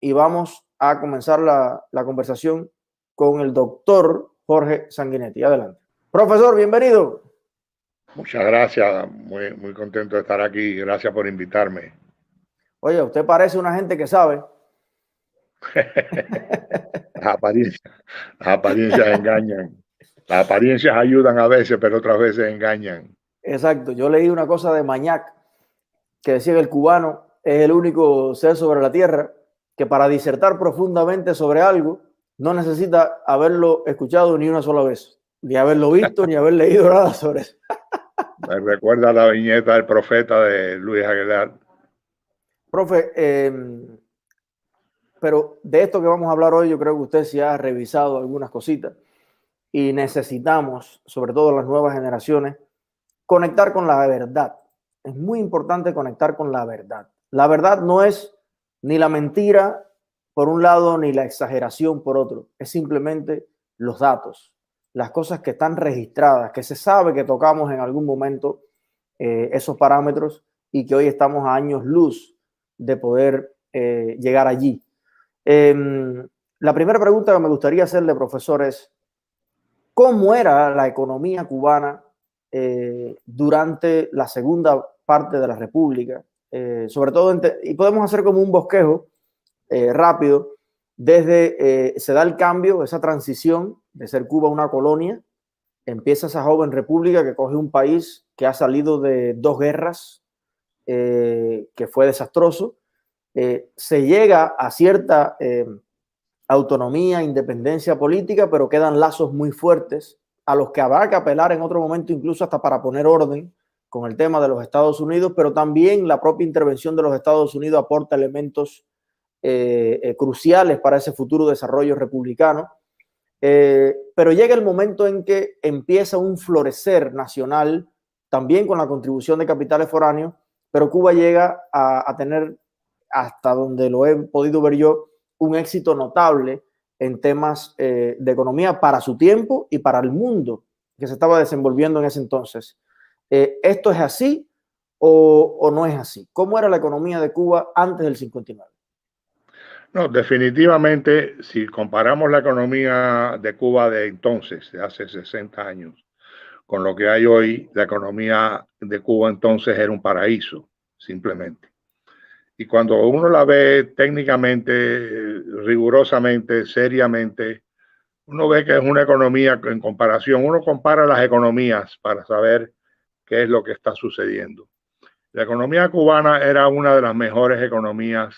y vamos a comenzar la, la conversación con el doctor Jorge Sanguinetti. Adelante. Profesor, bienvenido. Muchas gracias, muy, muy contento de estar aquí. Gracias por invitarme. Oye, usted parece una gente que sabe. las, apariencias, las apariencias engañan. Las apariencias ayudan a veces, pero otras veces engañan. Exacto. Yo leí una cosa de Mañac que decía que el cubano es el único ser sobre la tierra que para disertar profundamente sobre algo no necesita haberlo escuchado ni una sola vez, ni haberlo visto, ni haber leído nada sobre eso. Me recuerda la viñeta del profeta de Luis Aguilar. Profe, em, pero de esto que vamos a hablar hoy, yo creo que usted sí ha revisado algunas cositas y necesitamos, sobre todo las nuevas generaciones, conectar con la verdad. Es muy importante conectar con la verdad. La verdad no es ni la mentira por un lado ni la exageración por otro, es simplemente los datos, las cosas que están registradas, que se sabe que tocamos en algún momento eh, esos parámetros y que hoy estamos a años luz de poder eh, llegar allí. Em, la primera pregunta que me gustaría hacerle, profesor, es ¿cómo era la economía cubana eh, durante la segunda parte de la República? Sobre todo, y podemos hacer como un bosquejo rápido, desde se da el cambio, esa transición de ser Cuba una colonia, empieza esa joven república que coge un país que ha salido de dos guerras, eh, que fue desastroso, eh, se llega a cierta eh, autonomía, independencia política, pero quedan lazos muy fuertes a los que habrá que apelar en otro momento, incluso hasta para poner orden con el tema de los Estados Unidos, pero también la propia intervención de los Estados Unidos aporta elementos cruciales para ese futuro desarrollo republicano. Eh, pero llega el momento en que empieza un florecer nacional, también con la contribución de capitales foráneos, pero Cuba llega a, tener, hasta donde lo he podido ver yo, un éxito notable en temas eh, de economía para su tiempo y para el mundo que se estaba desenvolviendo en ese entonces. Eh, ¿Esto es así o, o no es así? ¿Cómo era la economía de Cuba antes del 59? No, definitivamente, si comparamos la economía de Cuba de entonces, de hace 60 años, con lo que hay hoy, la economía de Cuba entonces era un paraíso, simplemente. Y cuando uno la ve técnicamente, rigurosamente, seriamente, uno ve que es una economía en comparación, uno compara las economías para saber qué es lo que está sucediendo. La economía cubana era una de las mejores economías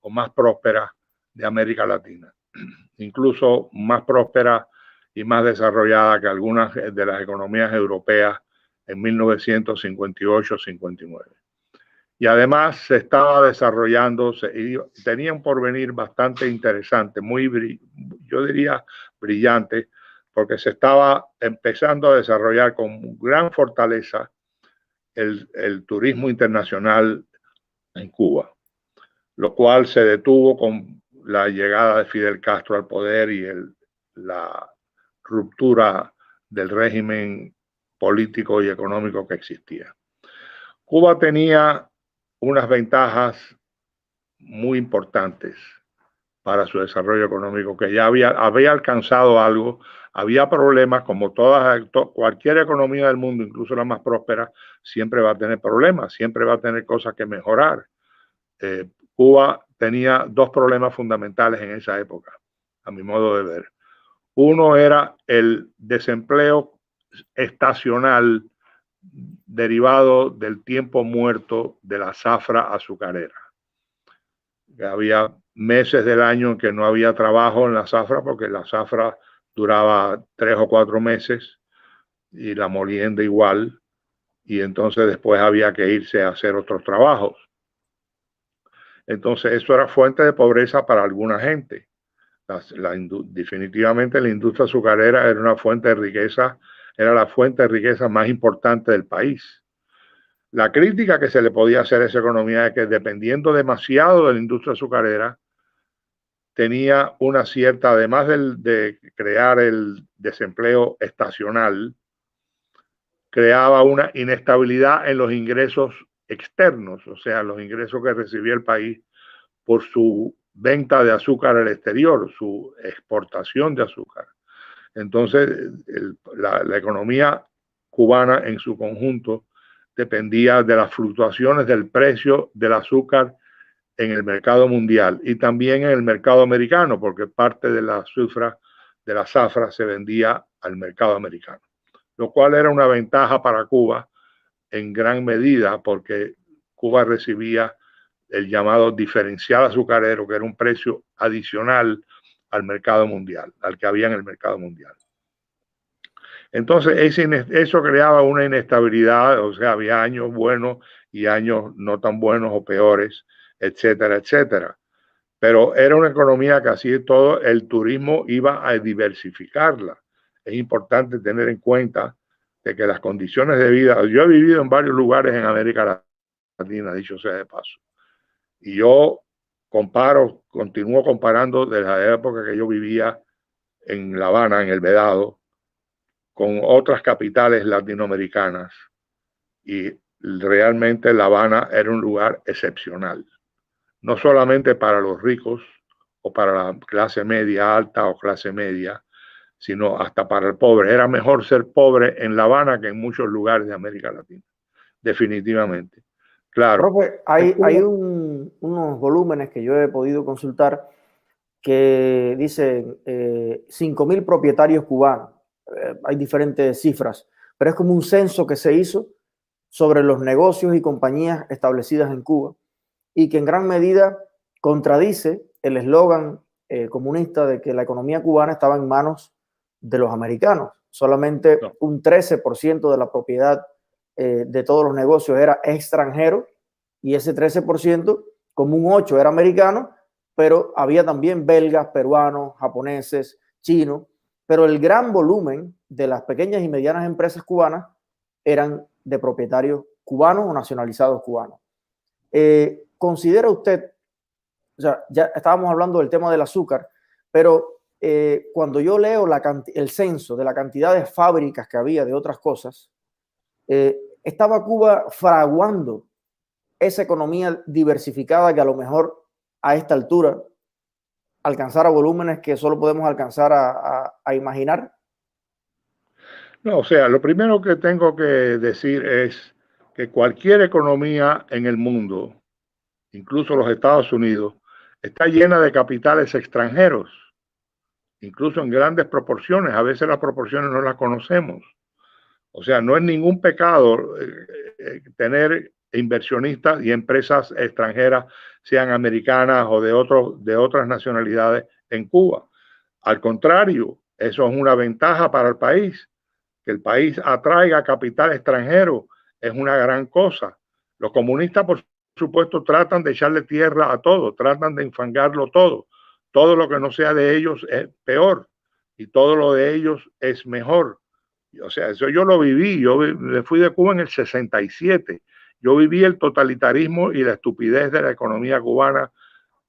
o más próspera de América Latina, incluso más próspera y más desarrollada que algunas de las economías europeas en 1958-59. Y además se estaba desarrollando, y tenía un porvenir bastante interesante, muy, yo diría, brillante, porque se estaba empezando a desarrollar con gran fortaleza el, turismo internacional en Cuba lo cual se detuvo con la llegada de Fidel Castro al poder y la ruptura del régimen político y económico que existía. Cuba tenía unas ventajas muy importantes para su desarrollo económico, que ya había, alcanzado algo, había problemas, como todas, cualquier economía del mundo, incluso la más próspera, siempre va a tener problemas, siempre va a tener cosas que mejorar. Eh, Cuba tenía dos problemas fundamentales en esa época, a mi modo de ver. Uno era el desempleo estacional derivado del tiempo muerto de la zafra azucarera. había meses del año en que no había trabajo en la zafra porque la zafra duraba tres o cuatro meses y la molienda igual, y entonces después había que irse a hacer otros trabajos. Entonces, eso era fuente de pobreza para alguna gente. definitivamente la industria azucarera era una fuente de riqueza, era la fuente de riqueza más importante del país. La crítica que se le podía hacer a esa economía es que dependiendo demasiado de la industria azucarera, tenía una cierta, además de crear el desempleo estacional, creaba una inestabilidad en los ingresos externos, o sea, los ingresos que recibía el país por su venta de azúcar al exterior, su exportación de azúcar. Entonces, la, economía cubana en su conjunto dependía de las fluctuaciones del precio del azúcar en el mercado mundial y también en el mercado americano, porque parte de la azufra, de la zafra se vendía al mercado americano, lo cual era una ventaja para Cuba en gran medida porque Cuba recibía el llamado diferencial azucarero, que era un precio adicional al mercado mundial, al que había en el mercado mundial. Entonces, eso creaba una inestabilidad, o sea, había años buenos y años no tan buenos o peores, etcétera, etcétera. Pero era una economía que así todo el turismo iba a diversificarla. Es importante tener en cuenta de que las condiciones de vida, yo he vivido en varios lugares en América Latina, dicho sea de paso, y yo comparo, continúo comparando de la época que yo vivía en La Habana, en el Vedado, con otras capitales latinoamericanas. Y realmente La Habana era un lugar excepcional, no solamente para los ricos o para la clase media alta o clase media, sino hasta para el pobre. Era mejor ser pobre en La Habana que en muchos lugares de América Latina, definitivamente. Claro. hay, hay unos volúmenes que yo he podido consultar que dicen eh, 5.000 propietarios cubanos. Eh, hay diferentes cifras, pero es como un censo que se hizo sobre los negocios y compañías establecidas en Cuba y que en gran medida contradice el eslogan eh, comunista de que la economía cubana estaba en manos de los americanos. Solamente un 13% de la propiedad eh, de todos los negocios era extranjero y ese 13%, como un 8 era americano, pero había también belgas, peruanos, japoneses, chinos, pero el gran volumen de las pequeñas y medianas empresas cubanas eran de propietarios cubanos o nacionalizados cubanos. Eh, ¿Considera usted, o sea, ya estábamos hablando del tema del azúcar, pero eh, cuando yo leo el censo de la cantidad de fábricas que había de otras cosas, eh, estaba Cuba fraguando esa economía diversificada que a lo mejor a esta altura alcanzara volúmenes que solo podemos alcanzar a, imaginar? No, o sea, lo primero que tengo que decir es que cualquier economía en el mundo, incluso los Estados Unidos, está llena de capitales extranjeros incluso en grandes proporciones. A veces las proporciones no las conocemos. O sea, no es ningún pecado eh, eh, tener inversionistas y empresas extranjeras, sean americanas o de, de otras nacionalidades en Cuba. Al contrario, eso es una ventaja para el país. Que el país atraiga capital extranjero es una gran cosa. Los comunistas, por supuesto, tratan de echarle tierra a todo, tratan de infangarlo todo todo lo que no sea de ellos es peor y todo lo de ellos es mejor. O sea, eso yo lo viví, yo me fui de Cuba en el 67, yo viví el totalitarismo y la estupidez de la economía cubana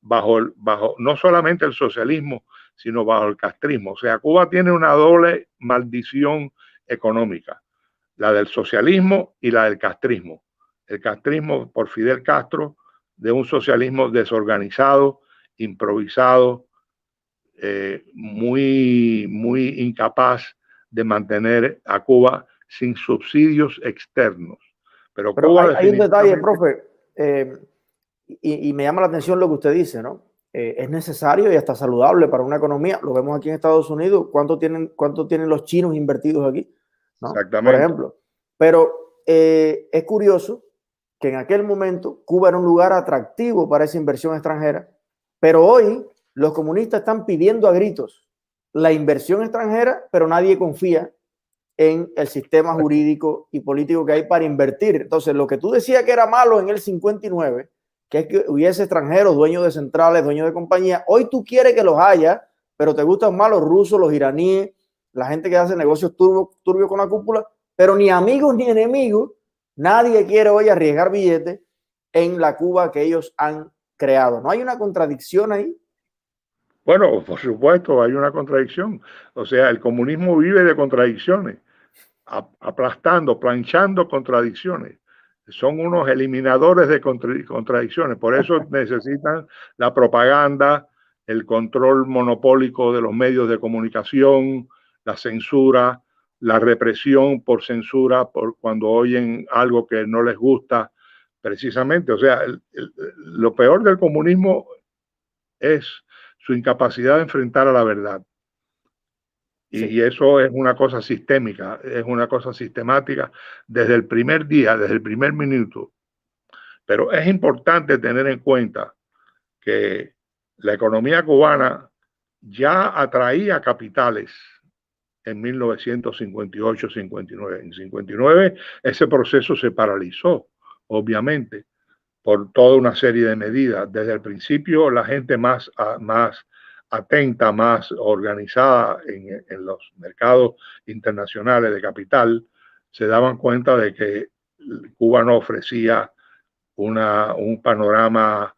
bajo, bajo no solamente el socialismo, sino bajo el castrismo. O sea, Cuba tiene una doble maldición económica, la del socialismo y la del castrismo. El castrismo por Fidel Castro, de un socialismo desorganizado, improvisado, eh, muy, muy incapaz de mantener a Cuba sin subsidios externos. Pero, hay, un detalle, profe, eh, y, me llama la atención lo que usted dice, ¿no? Eh, es necesario y hasta saludable para una economía. Lo vemos aquí en Estados Unidos. ¿Cuánto tienen, cuánto tienen los chinos invertidos aquí? Exactamente. Por ejemplo. Pero es curioso que en aquel momento Cuba era un lugar atractivo para esa inversión extranjera pero hoy los comunistas están pidiendo a gritos la inversión extranjera, pero nadie confía en el sistema jurídico y político que hay para invertir. Entonces, lo que tú decías que era malo en el 59, que es que hubiese extranjeros, dueños de centrales, dueños de compañías, hoy tú quieres que los haya, pero te gustan más los rusos, los iraníes, la gente que hace negocios turbios con la cúpula, pero ni amigos ni enemigos, nadie quiere hoy arriesgar billetes en la Cuba que ellos han creado. ¿No hay una contradicción ahí? Bueno, por supuesto, hay una contradicción. O sea, el comunismo vive de contradicciones, aplastando, planchando contradicciones. son unos eliminadores de contradicciones. Por eso necesitan la propaganda, el control monopólico de los medios de comunicación, la censura, la represión por censura, por cuando oyen algo que no les gusta, precisamente. O sea, lo peor del comunismo es su incapacidad de enfrentar a la verdad. Y, eso es una cosa sistémica, es una cosa sistemática desde el primer día, desde el primer minuto. Pero es importante tener en cuenta que la economía cubana ya atraía capitales en 1958-59. En 59 ese proceso se paralizó, obviamente, por toda una serie de medidas. Desde el principio la gente más, más atenta, más organizada en, los mercados internacionales de capital, se daban cuenta de que Cuba no ofrecía una, un panorama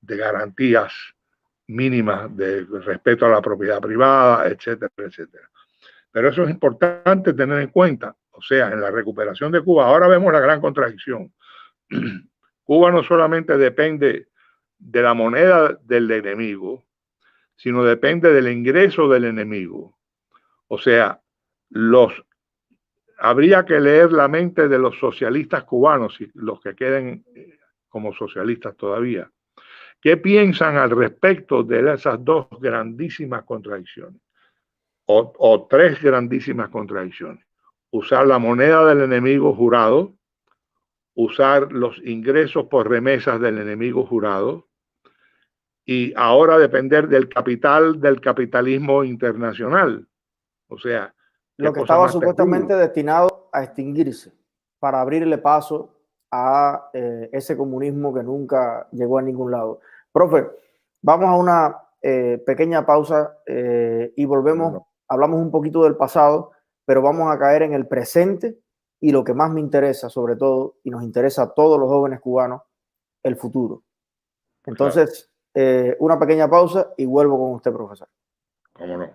de garantías mínimas de respeto a la propiedad privada, etcétera, etcétera. Pero eso es importante tener en cuenta. O sea, en la recuperación de Cuba, ahora vemos la gran contradicción. Cuba no solamente depende de la moneda del enemigo, sino depende del ingreso del enemigo. O sea, los habría que leer la mente de los socialistas cubanos los que queden eh, como socialistas todavía. ¿Qué piensan al respecto de esas dos grandísimas contradicciones? O, o, tres grandísimas contradicciones. Usar la moneda del enemigo jurado, usar los ingresos por remesas del enemigo jurado y ahora depender del capital del capitalismo internacional. O sea, lo que estaba supuestamente destinado a extinguirse para abrirle paso a eh, ese comunismo que nunca llegó a ningún lado. Profe, vamos a una eh, pequeña pausa eh, y volvemos, hablamos un poquito del pasado, pero vamos a caer en el presente y lo que más me interesa, sobre todo, y nos interesa a todos los jóvenes cubanos, el futuro. Entonces, eh, una pequeña pausa y vuelvo con usted, profesor. ¿Cómo no?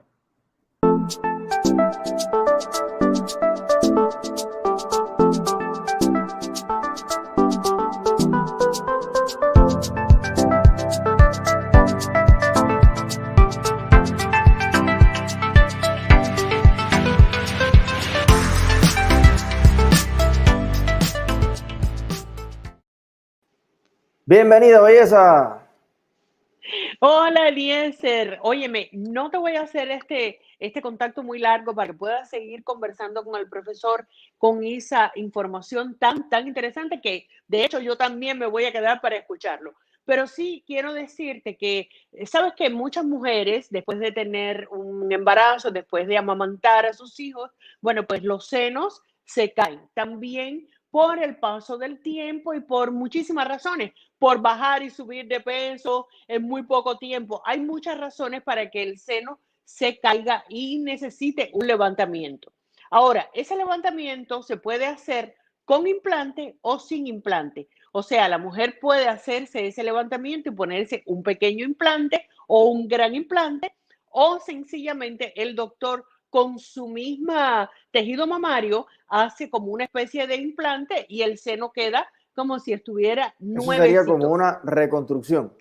Bienvenido, belleza. Hola, Eliezer. Óyeme, no te voy a hacer este, este contacto muy largo para que puedas seguir conversando con el profesor con esa información tan, tan interesante que de hecho yo también me voy a quedar para escucharlo. Pero sí quiero decirte que, eh, sabes que muchas mujeres, después de tener un embarazo, después de amamantar a sus hijos, bueno, pues los senos se caen. También por el paso del tiempo y por muchísimas razones, por bajar y subir de peso en muy poco tiempo. Hay muchas razones para que el seno se caiga y necesite un levantamiento. Ahora, ese levantamiento se puede hacer con implante o sin implante. O sea, la mujer puede hacerse ese levantamiento y ponerse un pequeño implante o un gran implante o sencillamente el doctor con su misma tejido mamario hace como una especie de implante y el seno queda como si estuviera nuevo. Sería como una reconstrucción.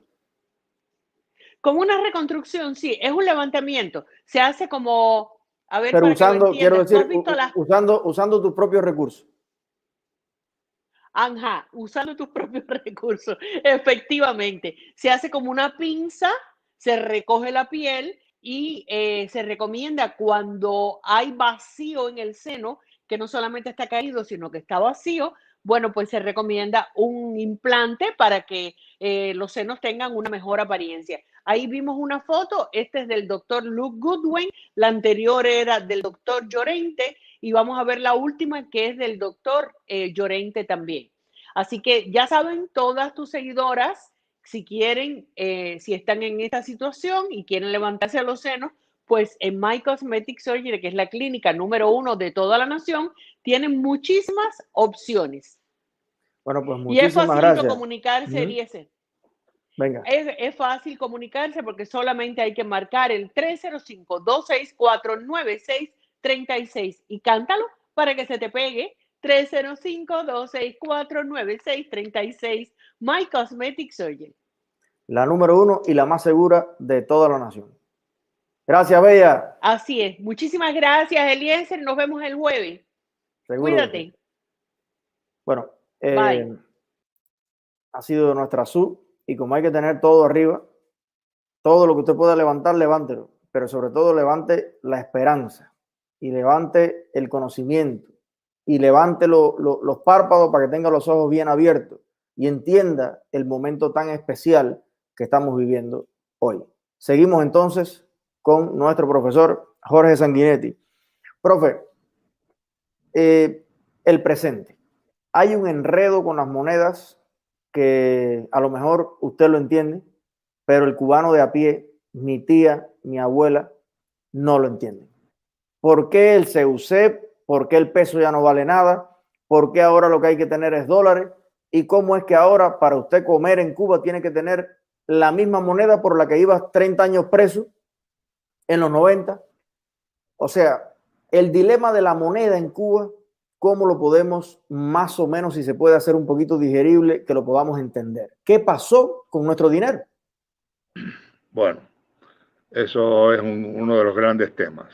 Como una reconstrucción, sí, es un levantamiento. Se hace como, a ver, pero usando, quiero decir, usando, usando tus propios recursos. Ajá, usando tus propios recursos, efectivamente. Se hace como una pinza, se recoge la piel y eh, se recomienda cuando hay vacío en el seno, que no solamente está caído, sino que está vacío, bueno, pues se recomienda un implante para que eh, los senos tengan una mejor apariencia. Ahí vimos una foto, este es del doctor Luke Goodwin, la anterior era del doctor Llorente y vamos a ver la última que es del doctor eh, Llorente también. Así que ya saben, todas tus seguidoras si quieren, eh, si están en esta situación y quieren levantarse a los senos, pues en My Cosmetic Surgery, que es la clínica número uno de toda la nación, tienen muchísimas opciones. Bueno, pues muchísimas y es fácil comunicarse, Venga. Es, es, fácil comunicarse porque solamente hay que marcar el 305-264-9636 y cántalo para que se te pegue 305-264-9636. My Cosmetic Surgeon. La número uno y la más segura de toda la nación. Gracias, Bella. Así es. Muchísimas gracias, Eliezer. Nos vemos el jueves. Cuídate. Bueno, eh, ha sido nuestra sub y como hay que tener todo arriba, todo lo que usted pueda levantar, levántelo, pero sobre todo levante la esperanza y levante el conocimiento y levante los párpados para que tenga los ojos bien abiertos y entienda el momento tan especial que estamos viviendo hoy. Seguimos entonces con nuestro profesor Jorge Sanguinetti. Profe, eh, el presente. Hay un enredo con las monedas que a lo mejor usted lo entiende, pero el cubano de a pie, mi tía, mi abuela, no lo entienden. ¿Por qué el CUC? ¿Por qué el peso ya no vale nada? ¿Por qué ahora lo que hay que tener es dólares? ¿Y cómo es que ahora para usted comer en Cuba tiene que tener la misma moneda por la que iba 30 años preso en los 90? O sea, el dilema de la moneda en Cuba cómo lo podemos más o menos, si se puede hacer un poquito digerible, que lo podamos entender. ¿Qué pasó con nuestro dinero? Bueno, eso es uno de los grandes temas.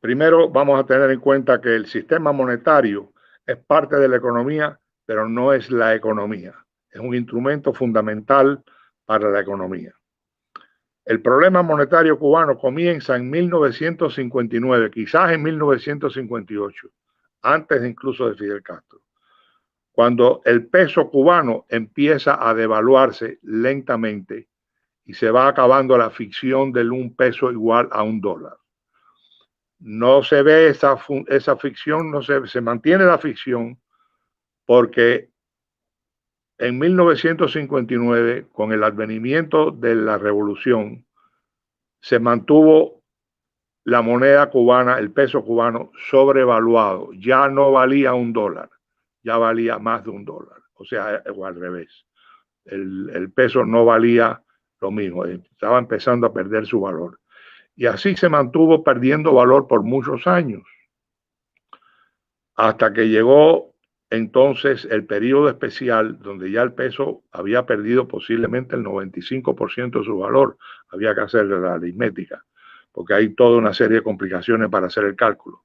Primero, vamos a tener en cuenta que el sistema monetario es parte de la economía, pero no es la economía. Es un instrumento fundamental para la economía. El problema monetario cubano comienza en 1959, quizás en 1958 antes incluso de Fidel Castro. Cuando el peso cubano empieza a devaluarse lentamente y se va acabando la ficción del un peso igual a un dólar. No se ve esa, esa ficción, no se, se mantiene la ficción porque en 1959, con el advenimiento de la revolución, se mantuvo la moneda cubana, el peso cubano, sobrevaluado. Ya no valía un dólar, ya valía más de un dólar. O sea, o al revés. El, peso no valía lo mismo, estaba empezando a perder su valor. Y así se mantuvo perdiendo valor por muchos años. Hasta que llegó entonces el periodo especial donde ya el peso había perdido posiblemente el 95% de su valor. Había que hacer la aritmética porque hay toda una serie de complicaciones para hacer el cálculo.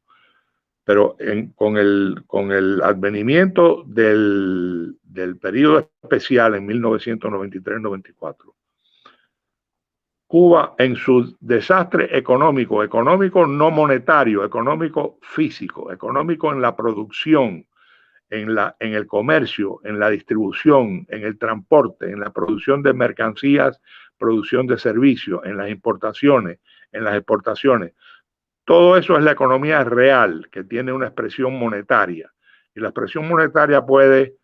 Pero con, el, con el advenimiento del, del periodo especial en 1993-94, Cuba en su desastre económico, económico no monetario, económico físico, económico en la producción, en, la, en el comercio, en la distribución, en el transporte, en la producción de mercancías, producción de servicios, en las importaciones, en las exportaciones. Todo eso es la economía real, que tiene una expresión monetaria. Y la expresión monetaria puede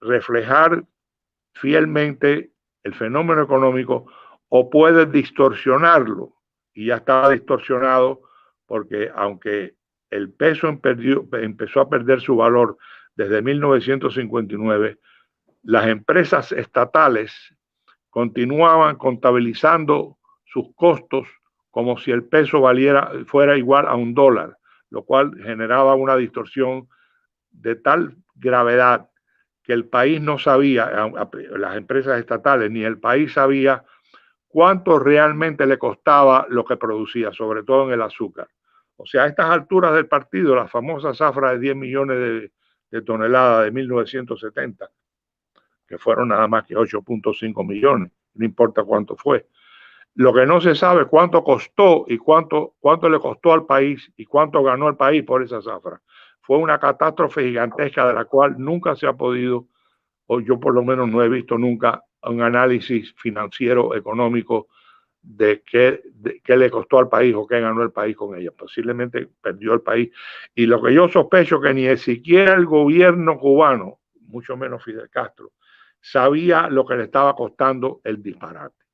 reflejar fielmente el fenómeno económico o puede distorsionarlo. Y ya estaba distorsionado porque aunque el peso empezó a perder su valor desde 1959, las empresas estatales continuaban contabilizando sus costos como si el peso valiera, fuera igual a un dólar, lo cual generaba una distorsión de tal gravedad que el país no sabía, las empresas estatales ni el país sabía cuánto realmente le costaba lo que producía, sobre todo en el azúcar. O sea, a estas alturas del partido, la famosa zafra de 10 millones de, de toneladas de 1970, que fueron nada más que 8.5 millones, no importa cuánto fue, lo que no se sabe cuánto costó y cuánto, cuánto le costó al país y cuánto ganó el país por esa zafra. Fue una catástrofe gigantesca de la cual nunca se ha podido, o yo por lo menos no he visto nunca, un análisis financiero, económico de qué, qué le costó al país o qué ganó el país con ella. Posiblemente perdió el país. Y lo que yo sospecho que ni siquiera el gobierno cubano, mucho menos Fidel Castro, sabía lo que le estaba costando el disparate.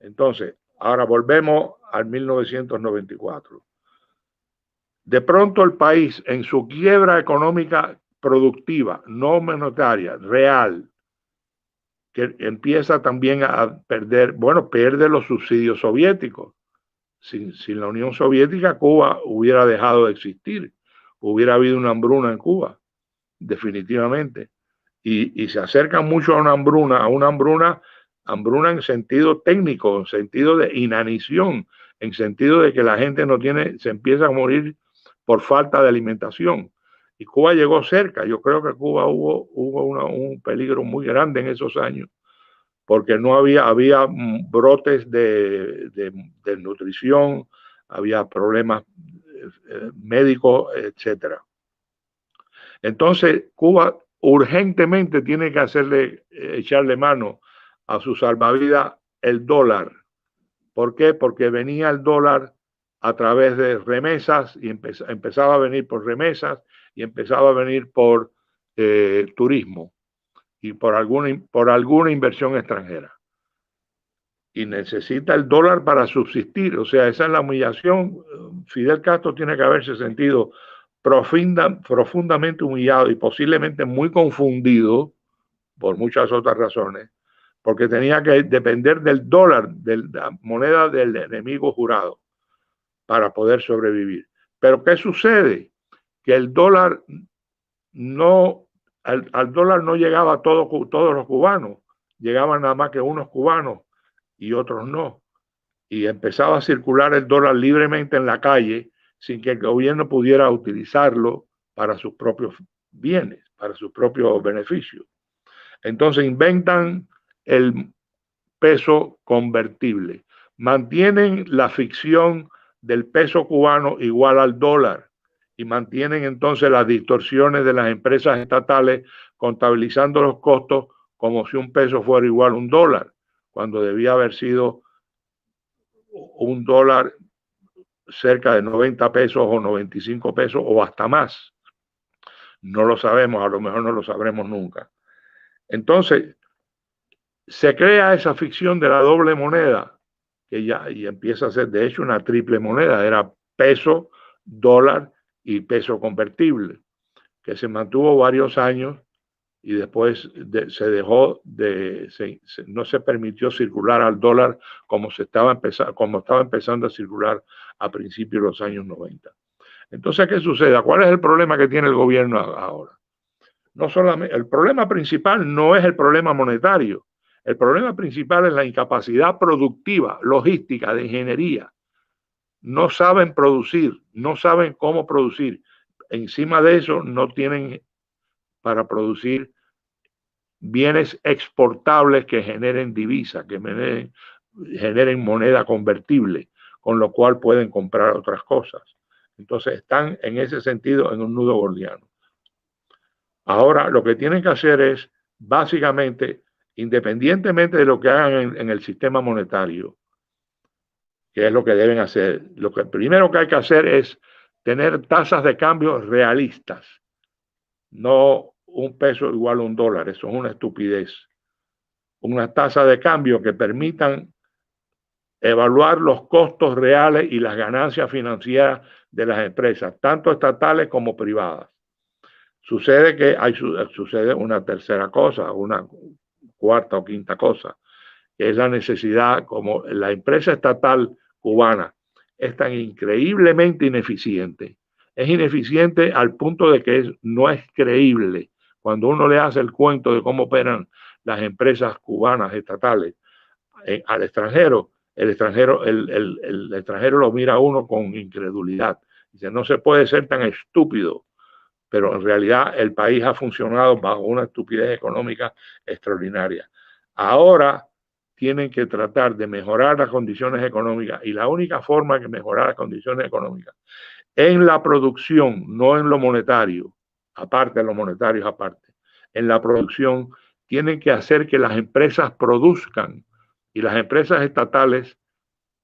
Entonces, ahora volvemos al 1994. De pronto el país en su quiebra económica productiva, no monetaria, real, que empieza también a perder, bueno, pierde los subsidios soviéticos. Sin, sin, la Unión Soviética, Cuba hubiera dejado de existir, hubiera habido una hambruna en Cuba. definitivamente. Y, y, se acercan mucho a una hambruna, a una hambruna, hambruna en sentido técnico, en sentido de inanición, en sentido de que la gente no tiene, se empieza a morir por falta de alimentación. Y Cuba llegó cerca. Yo creo que Cuba hubo, hubo un peligro muy grande en esos años, porque no había, había brotes de, de, nutrición, había problemas eh, médicos, etcétera. Entonces, Cuba urgentemente tiene que hacerle, eh, echarle mano a su salvavidas el dólar. ¿Por qué? Porque venía el dólar a través de remesas y empezaba a venir por remesas y empezaba a venir por eh, turismo y por alguna, por alguna inversión extranjera. Y necesita el dólar para subsistir. O sea, esa es la humillación. Fidel Castro tiene que haberse sentido profunda, profundamente humillado y posiblemente muy confundido por muchas otras razones, porque tenía que depender del dólar, de la moneda del enemigo jurado, para poder sobrevivir. Pero ¿qué sucede? Que el dólar no, al, dólar no llegaba todo, todos los cubanos, llegaban nada más que unos cubanos y otros no. Y empezaba a circular el dólar libremente en la calle sin que el gobierno pudiera utilizarlo para sus propios bienes, para sus propios beneficios. Entonces inventan el peso convertible, mantienen la ficción del peso cubano igual al dólar y mantienen entonces las distorsiones de las empresas estatales contabilizando los costos como si un peso fuera igual a un dólar, cuando debía haber sido un dólar cerca de 90 pesos o 95 pesos o hasta más. No lo sabemos, a lo mejor no lo sabremos nunca. Entonces, se crea esa ficción de la doble moneda, que ya y empieza a ser de hecho una triple moneda, era peso, dólar y peso convertible, que se mantuvo varios años y después se dejó de, no se permitió circular al dólar como, se estaba empezando, como estaba empezando a circular a principios de los años 90. Entonces, ¿qué sucede? ¿Cuál es el problema que tiene el gobierno ahora? No solamente, el problema principal no es el problema monetario, el problema principal es la incapacidad productiva, logística, de ingeniería. No saben producir, no saben cómo producir. Encima de eso, no tienen para producir bienes exportables que generen divisa, que generen, moneda convertible, con lo cual pueden comprar otras cosas. Entonces están en ese sentido en un nudo gordiano. Ahora lo que tienen que hacer es, básicamente, independientemente de lo que hagan en, en, el sistema monetario, que es lo que deben hacer, lo que primero que hay que hacer es tener tasas de cambio realistas, no un peso igual a un dólar, eso es una estupidez. Una tasa de cambio que permitan evaluar los costos reales y las ganancias financieras de las empresas, tanto estatales como privadas. Sucede que hay sucede una tercera cosa, una cuarta o quinta cosa, que es la necesidad, como la empresa estatal cubana es tan increíblemente ineficiente, es ineficiente al punto de que no es creíble cuando uno le hace el cuento de cómo operan las empresas cubanas estatales eh, al extranjero, el extranjero, el, extranjero lo mira a uno con incredulidad. Dice, no se puede ser tan estúpido, pero en realidad el país ha funcionado bajo una estupidez económica extraordinaria. Ahora tienen que tratar de mejorar las condiciones económicas y la única forma de mejorar las condiciones económicas en la producción, no en lo monetario, aparte de los monetarios aparte, en la producción, tienen que hacer que las empresas produzcan y las empresas estatales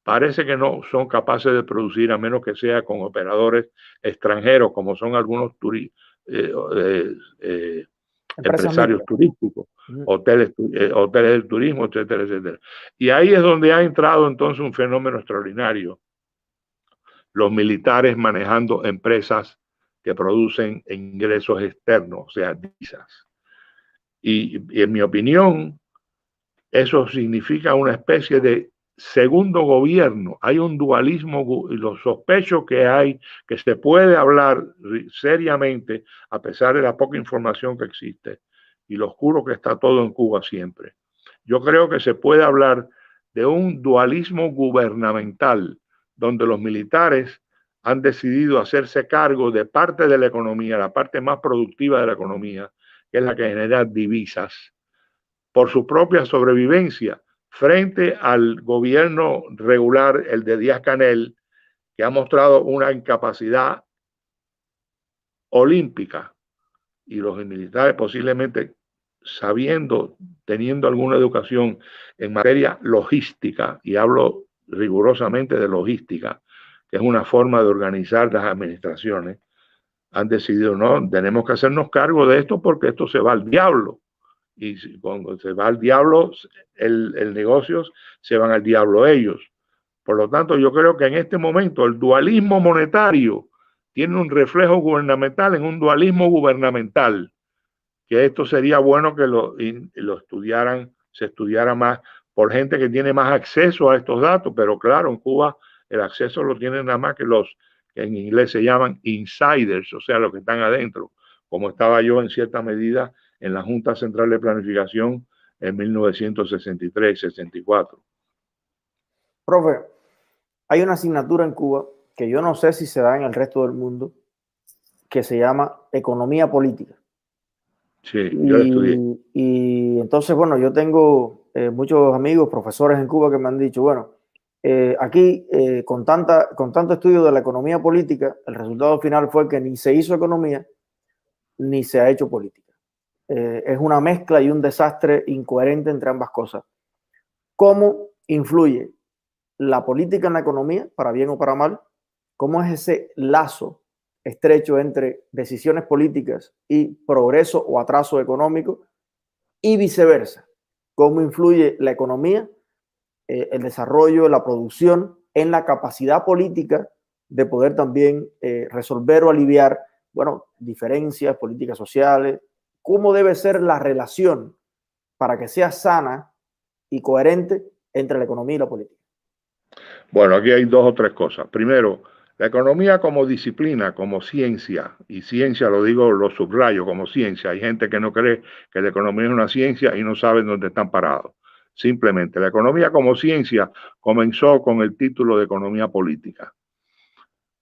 parece que no son capaces de producir a menos que sea con operadores extranjeros, como son algunos eh, eh, empresarios turísticos, hoteles, hoteles del turismo, etcétera, etcétera. Y ahí es donde ha entrado entonces un fenómeno extraordinario. Los militares manejando empresas que producen ingresos externos, o sea, divisas. Y, en mi opinión, eso significa una especie de segundo gobierno. Hay un dualismo y los sospechos que hay, que se puede hablar seriamente, a pesar de la poca información que existe y lo oscuro que está todo en Cuba siempre. Yo creo que se puede hablar de un dualismo gubernamental, donde los militares han decidido hacerse cargo de parte de la economía, la parte más productiva de la economía, que es la que genera divisas, por su propia sobrevivencia frente al gobierno regular, el de Díaz Canel, que ha mostrado una incapacidad olímpica. Y los militares posiblemente sabiendo, teniendo alguna educación en materia logística, y hablo rigurosamente de logística, que es una forma de organizar las administraciones, han decidido, no, tenemos que hacernos cargo de esto porque esto se va al diablo y cuando se va al diablo el, el negocio, se van al diablo ellos. Por lo tanto, yo creo que en este momento el dualismo monetario tiene un reflejo gubernamental en un dualismo gubernamental, que esto sería bueno que lo, lo estudiaran, se estudiara más por gente que tiene más acceso a estos datos, pero claro, en Cuba el acceso lo tienen nada más que los que en inglés se llaman insiders, o sea, los que están adentro, como estaba yo en cierta medida en la Junta Central de Planificación en 1963-64. Profe, hay una asignatura en Cuba que yo no sé si se da en el resto del mundo, que se llama Economía Política. Sí, yo y, estudié. Y entonces, bueno, yo tengo eh, muchos amigos, profesores en Cuba que me han dicho, bueno, eh, aquí eh, con, tanta, con tanto estudio de la economía política, el resultado final fue que ni se hizo economía ni se ha hecho política. Eh, es una mezcla y un desastre incoherente entre ambas cosas. ¿Cómo influye la política en la economía, para bien o para mal? ¿Cómo es ese lazo estrecho entre decisiones políticas y progreso o atraso económico? Y viceversa, ¿cómo influye la economía, eh, el desarrollo, la producción en la capacidad política de poder también eh, resolver o aliviar, bueno, diferencias, políticas sociales, cómo debe ser la relación para que sea sana y coherente entre la economía y la política. Bueno, aquí hay dos o tres cosas. Primero, la economía como disciplina, como ciencia, y ciencia lo digo, lo subrayo como ciencia. Hay gente que no cree que la economía es una ciencia y no saben dónde están parados. Simplemente, la economía como ciencia comenzó con el título de economía política.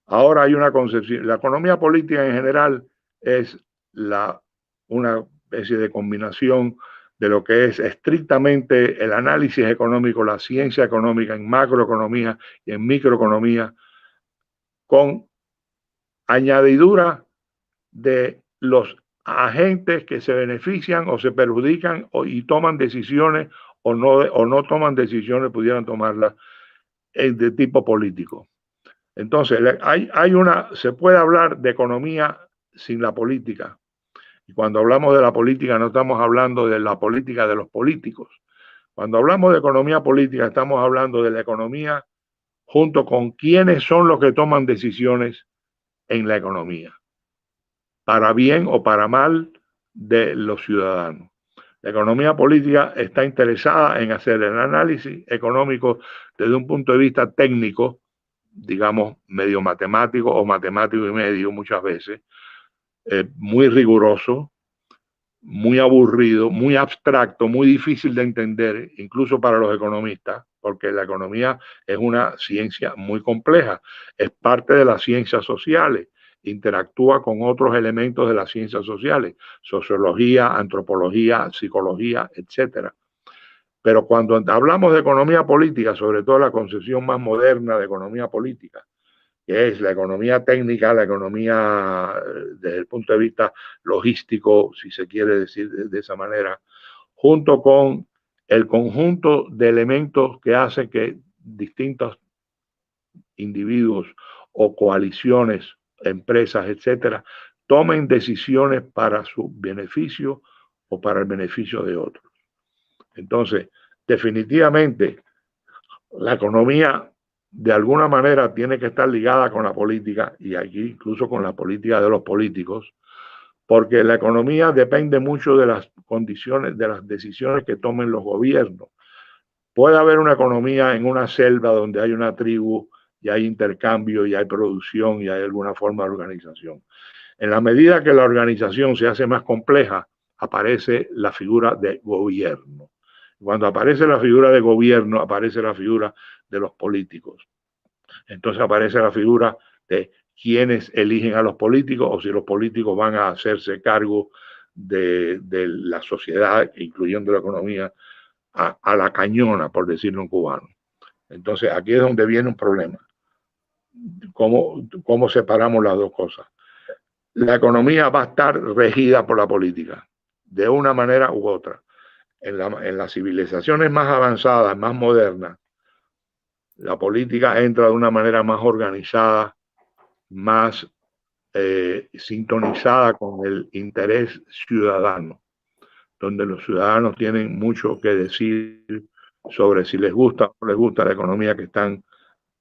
Ahora hay una concepción, la economía política en general es la una especie de combinación de lo que es estrictamente el análisis económico, la ciencia económica en macroeconomía y en microeconomía, con añadidura de los agentes que se benefician o se perjudican y toman decisiones o no, o no toman decisiones, pudieran tomarlas eh, de tipo político. Entonces, hay, hay una, se puede hablar de economía sin la política, y cuando hablamos de la política no estamos hablando de la política de los políticos. Cuando hablamos de economía política estamos hablando de la economía junto con quienes son los que toman decisiones en la economía, para bien o para mal de los ciudadanos. La economía política está interesada en hacer el análisis económico desde un punto de vista técnico, digamos, medio matemático o matemático y medio muchas veces, eh, muy riguroso, muy aburrido, muy abstracto, muy difícil de entender, incluso para los economistas, porque la economía es una ciencia muy compleja, es parte de las ciencias sociales, interactúa con otros elementos de las ciencias sociales, sociología, antropología, psicología, etcétera. Pero cuando hablamos de economía política, sobre todo la concepción más moderna de economía política, que es la economía técnica, la economía eh, desde el punto de vista logístico, si se quiere decir de, esa manera, junto con el conjunto de elementos que hacen que distintos individuos o coaliciones, empresas, etcétera, tomen decisiones para su beneficio o para el beneficio de otros. Entonces, definitivamente, la economía de alguna manera tiene que estar ligada con la política y aquí incluso con la política de los políticos, porque la economía depende mucho de las condiciones, de las decisiones que tomen los gobiernos. Puede haber una economía en una selva donde hay una tribu y hay intercambio y hay producción y hay alguna forma de organización. En la medida que la organización se hace más compleja, aparece la figura de gobierno. Cuando aparece la figura de gobierno, aparece la figura de los políticos. Entonces aparece la figura de quienes eligen a los políticos o si los políticos van a hacerse cargo de, la sociedad, incluyendo la economía, a, a, la cañona, por decirlo en cubano. Entonces aquí es donde viene un problema. ¿Cómo, ¿Cómo separamos las dos cosas? La economía va a estar regida por la política, de una manera u otra. En, la, en las civilizaciones más avanzadas, más modernas, la política entra de una manera más organizada, más eh, sintonizada con el interés ciudadano, donde los ciudadanos tienen mucho que decir sobre si les gusta o no les gusta la economía que están,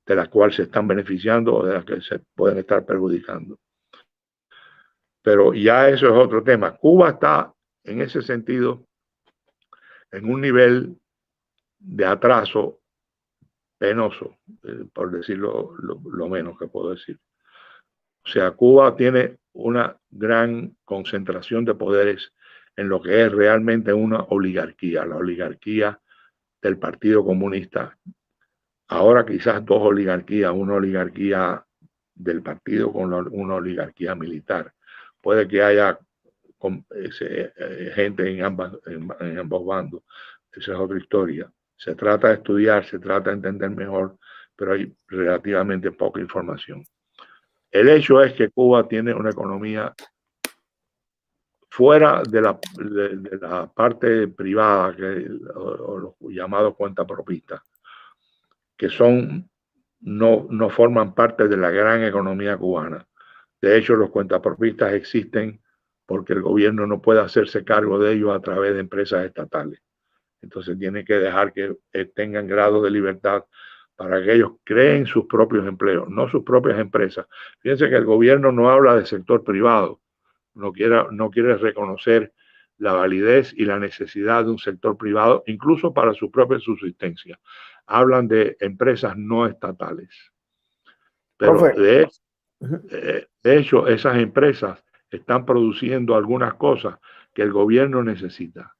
de la cual se están beneficiando o de la que se pueden estar perjudicando. Pero ya eso es otro tema. Cuba está en ese sentido en un nivel de atraso penoso, eh, por decirlo lo menos que puedo decir. O sea, Cuba tiene una gran concentración de poderes en lo que es realmente una oligarquía, la oligarquía del Partido Comunista. Ahora quizás dos oligarquías, una oligarquía del partido con una oligarquía militar. Puede que haya eh, gente en, en ambos bandos. Esa es otra historia. Se trata de estudiar, se trata de entender mejor, pero hay relativamente poca información. El hecho es que Cuba tiene una economía fuera de la, parte privada, que, o, los llamados cuentapropistas, que son, no, no forman parte de la gran economía cubana. De hecho, los cuentapropistas existen porque el gobierno no puede hacerse cargo de ellos a través de empresas estatales. Entonces tiene que dejar que eh, tengan grado de libertad para que ellos creen sus propios empleos, no sus propias empresas. Fíjense que el gobierno no habla de sector privado, no quiere, no quiere reconocer la validez y la necesidad de un sector privado, incluso para su propia subsistencia. Hablan de empresas no estatales. Pero de, eh, de hecho, esas empresas están produciendo algunas cosas que el gobierno necesita.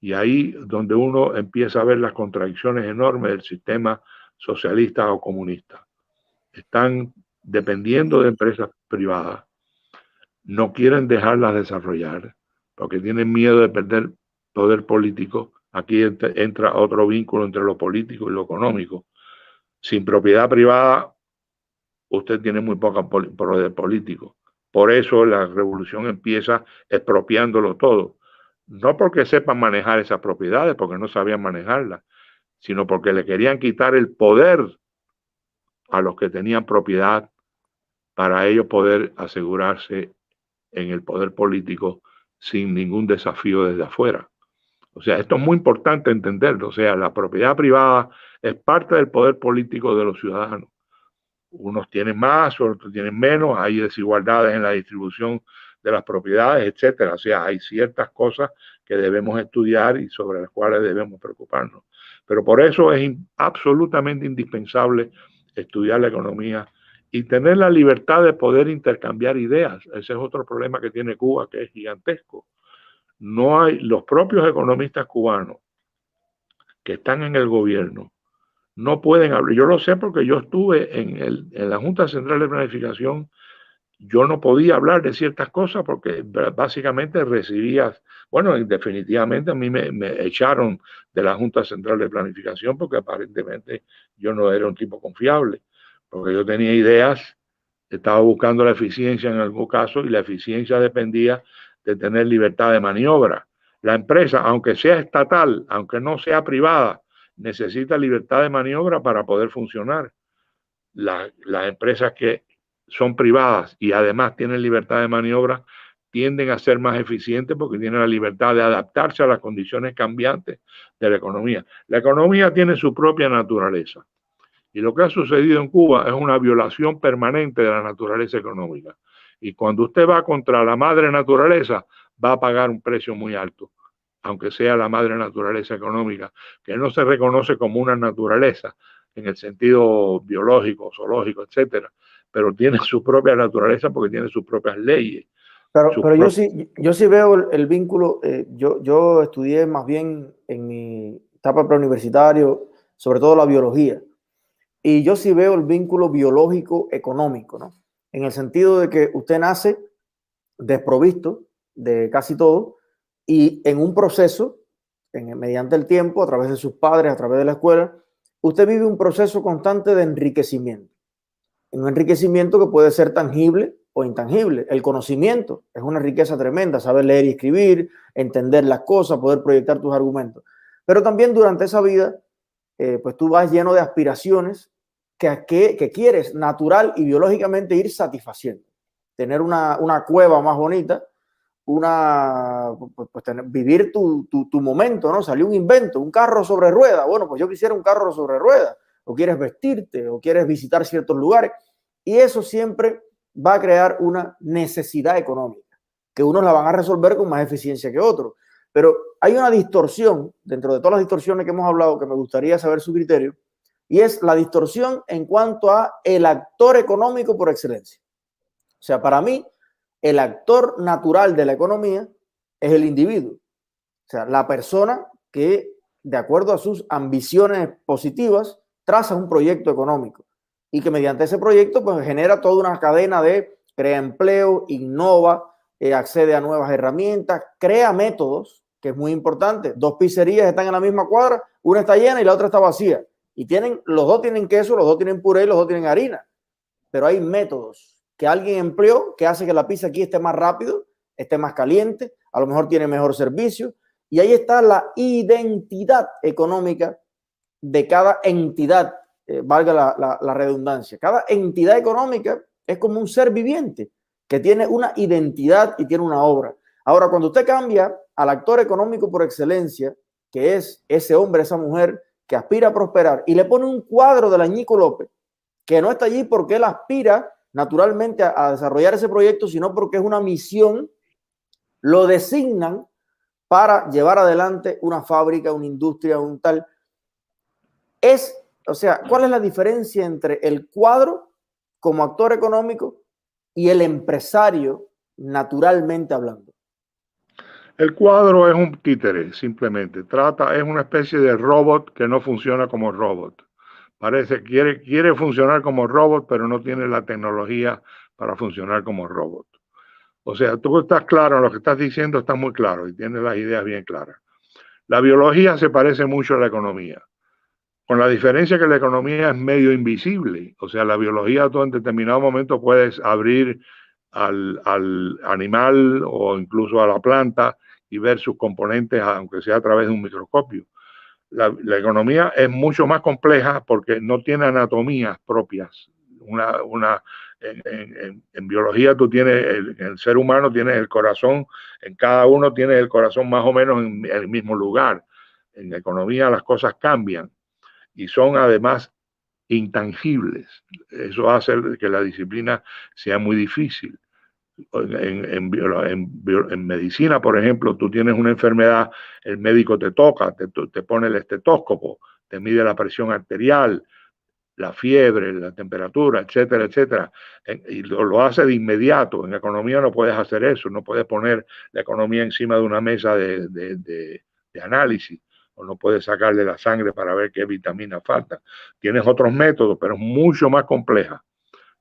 Y ahí donde uno empieza a ver las contradicciones enormes del sistema socialistas o comunistas. Están dependiendo de empresas privadas. No quieren dejarlas desarrollar porque tienen miedo de perder poder político. Aquí entra otro vínculo entre lo político y lo económico. Sin propiedad privada, usted tiene muy poca poder político. Por eso la revolución empieza expropiándolo todo. No porque sepan manejar esas propiedades, porque no sabían manejarlas, sino porque le querían quitar el poder a los que tenían propiedad para ellos poder asegurarse en el poder político sin ningún desafío desde afuera. O sea, esto es muy importante entenderlo. O sea, la propiedad privada es parte del poder político de los ciudadanos. Unos tienen más, otros tienen menos, hay desigualdades en la distribución de las propiedades, etcétera. O sea, hay ciertas cosas que debemos estudiar y sobre las cuales debemos preocuparnos. Pero por eso es absolutamente indispensable estudiar la economía y tener la libertad de poder intercambiar ideas. Ese es otro problema que tiene Cuba, que es gigantesco. No hay los propios economistas cubanos que están en el gobierno no pueden hablar. Yo lo sé porque yo estuve en, el, en la Junta Central de Planificación yo no podía hablar de ciertas cosas porque básicamente recibías, bueno, definitivamente a mí me, echaron de la Junta Central de Planificación porque aparentemente yo no era un tipo confiable, porque yo tenía ideas, estaba buscando la eficiencia en algún caso y la eficiencia dependía de tener libertad de maniobra. La empresa, aunque sea estatal, aunque no sea privada, necesita libertad de maniobra para poder funcionar. las empresas que son privadas y además tienen libertad de maniobra, tienden a ser más eficientes porque tienen la libertad de adaptarse a las condiciones cambiantes de la economía. La economía tiene su propia naturaleza. Y lo que ha sucedido en Cuba es una violación permanente de la naturaleza económica. Y cuando usted va contra la madre naturaleza, va a pagar un precio muy alto. aunque sea la madre naturaleza económica, que no se reconoce como una naturaleza en el sentido biológico, zoológico, etcétera, pero tiene su propia naturaleza porque tiene sus propias leyes. Pero, pero yo, sí, yo sí veo el, vínculo, eh, yo, yo estudié más bien en mi etapa preuniversitario, sobre todo la biología, y yo sí veo el vínculo biológico económico, ¿no? En el sentido de que usted nace desprovisto de casi todo y en un proceso, en, mediante el tiempo, a través de sus padres, a través de la escuela, usted vive un proceso constante de enriquecimiento. Un enriquecimiento que puede ser tangible o intangible. El conocimiento es una riqueza tremenda, saber leer y escribir, entender las cosas, poder proyectar tus argumentos. Pero también durante esa vida, eh, pues tú vas lleno de aspiraciones que, que, que, quieres natural y biológicamente ir satisfaciendo. Tener una, una cueva más bonita, una, pues, pues tener, vivir tu, tu, tu, momento, ¿no? Salió un invento, un carro sobre ruedas. Bueno, pues yo quisiera un carro sobre ruedas. O quieres vestirte, o quieres visitar ciertos lugares. Y eso siempre va a crear una necesidad económica, que unos la van a resolver con más eficiencia que otros. Pero hay una distorsión dentro de todas las distorsiones que hemos hablado que me gustaría saber su criterio, y es la distorsión en cuanto a el actor económico por excelencia. O sea, para mí, el actor natural de la economía es el individuo. O sea, la persona que, de acuerdo a sus ambiciones positivas, traza un proyecto económico y que mediante ese proyecto pues genera toda una cadena de crea empleo, innova, eh, accede a nuevas herramientas, crea métodos, que es muy importante. Dos pizzerías están en la misma cuadra, una está llena y la otra está vacía. Y tienen, los dos tienen queso, los dos tienen puré los dos tienen harina. Pero hay métodos que alguien empleó que hace que la pizza aquí esté más rápido, esté más caliente, a lo mejor tiene mejor servicio. Y ahí está la identidad económica de cada entidad eh, valga la, redundancia. Cada entidad económica es como un ser viviente que tiene una identidad y tiene una obra. Ahora, cuando usted cambia al actor económico por excelencia, que es ese hombre, esa mujer que aspira a prosperar, y le pone un cuadro del Añico López, que no está allí porque él aspira naturalmente a, a desarrollar ese proyecto, sino porque es una misión, lo designan para llevar adelante una fábrica, una industria, un tal. Es o sea, ¿cuál es la diferencia entre el cuadro como actor económico y el empresario naturalmente hablando? El cuadro es un títere, simplemente. Trata, es una especie de robot que no funciona como robot. Parece, quiere, quiere funcionar como robot, pero no tiene la tecnología para funcionar como robot. O sea, tú estás claro, lo que estás diciendo está muy claro y tienes las ideas bien claras. La biología se parece mucho a la economía con la diferencia que la economía es medio invisible, o sea, la biología tú en determinado momento puedes abrir al, animal o incluso a la planta y ver sus componentes, aunque sea a través de un microscopio. La, economía es mucho más compleja porque no tiene anatomías propias. Una, una, en, biología tú tienes, el, ser humano tiene el corazón, en cada uno tiene el corazón más o menos en el mismo lugar. En economía las cosas cambian y son además intangibles. Eso hace que la disciplina sea muy difícil. En, en, medicina, por ejemplo, tú tienes una enfermedad, el médico te toca, te, te pone el estetoscopio, te mide la presión arterial, la fiebre, la temperatura, etcétera, etcétera, y lo, lo, hace de inmediato. En economía no puedes hacer eso, no puedes poner la economía encima de una mesa de, de, de análisis no puedes sacarle la sangre para ver qué vitamina falta. Tienes otros métodos, pero es mucho más compleja,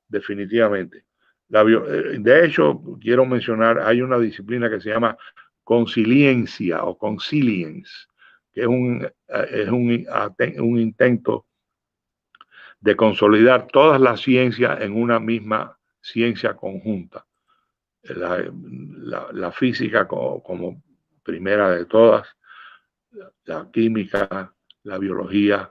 definitivamente. Eh, de hecho, quiero mencionar, hay una disciplina que se llama conciliencia o concilience, que es un, eh, es un, un intento de consolidar todas las ciencias en una misma ciencia conjunta. La, la, física como, primera de todas, la química, la biología,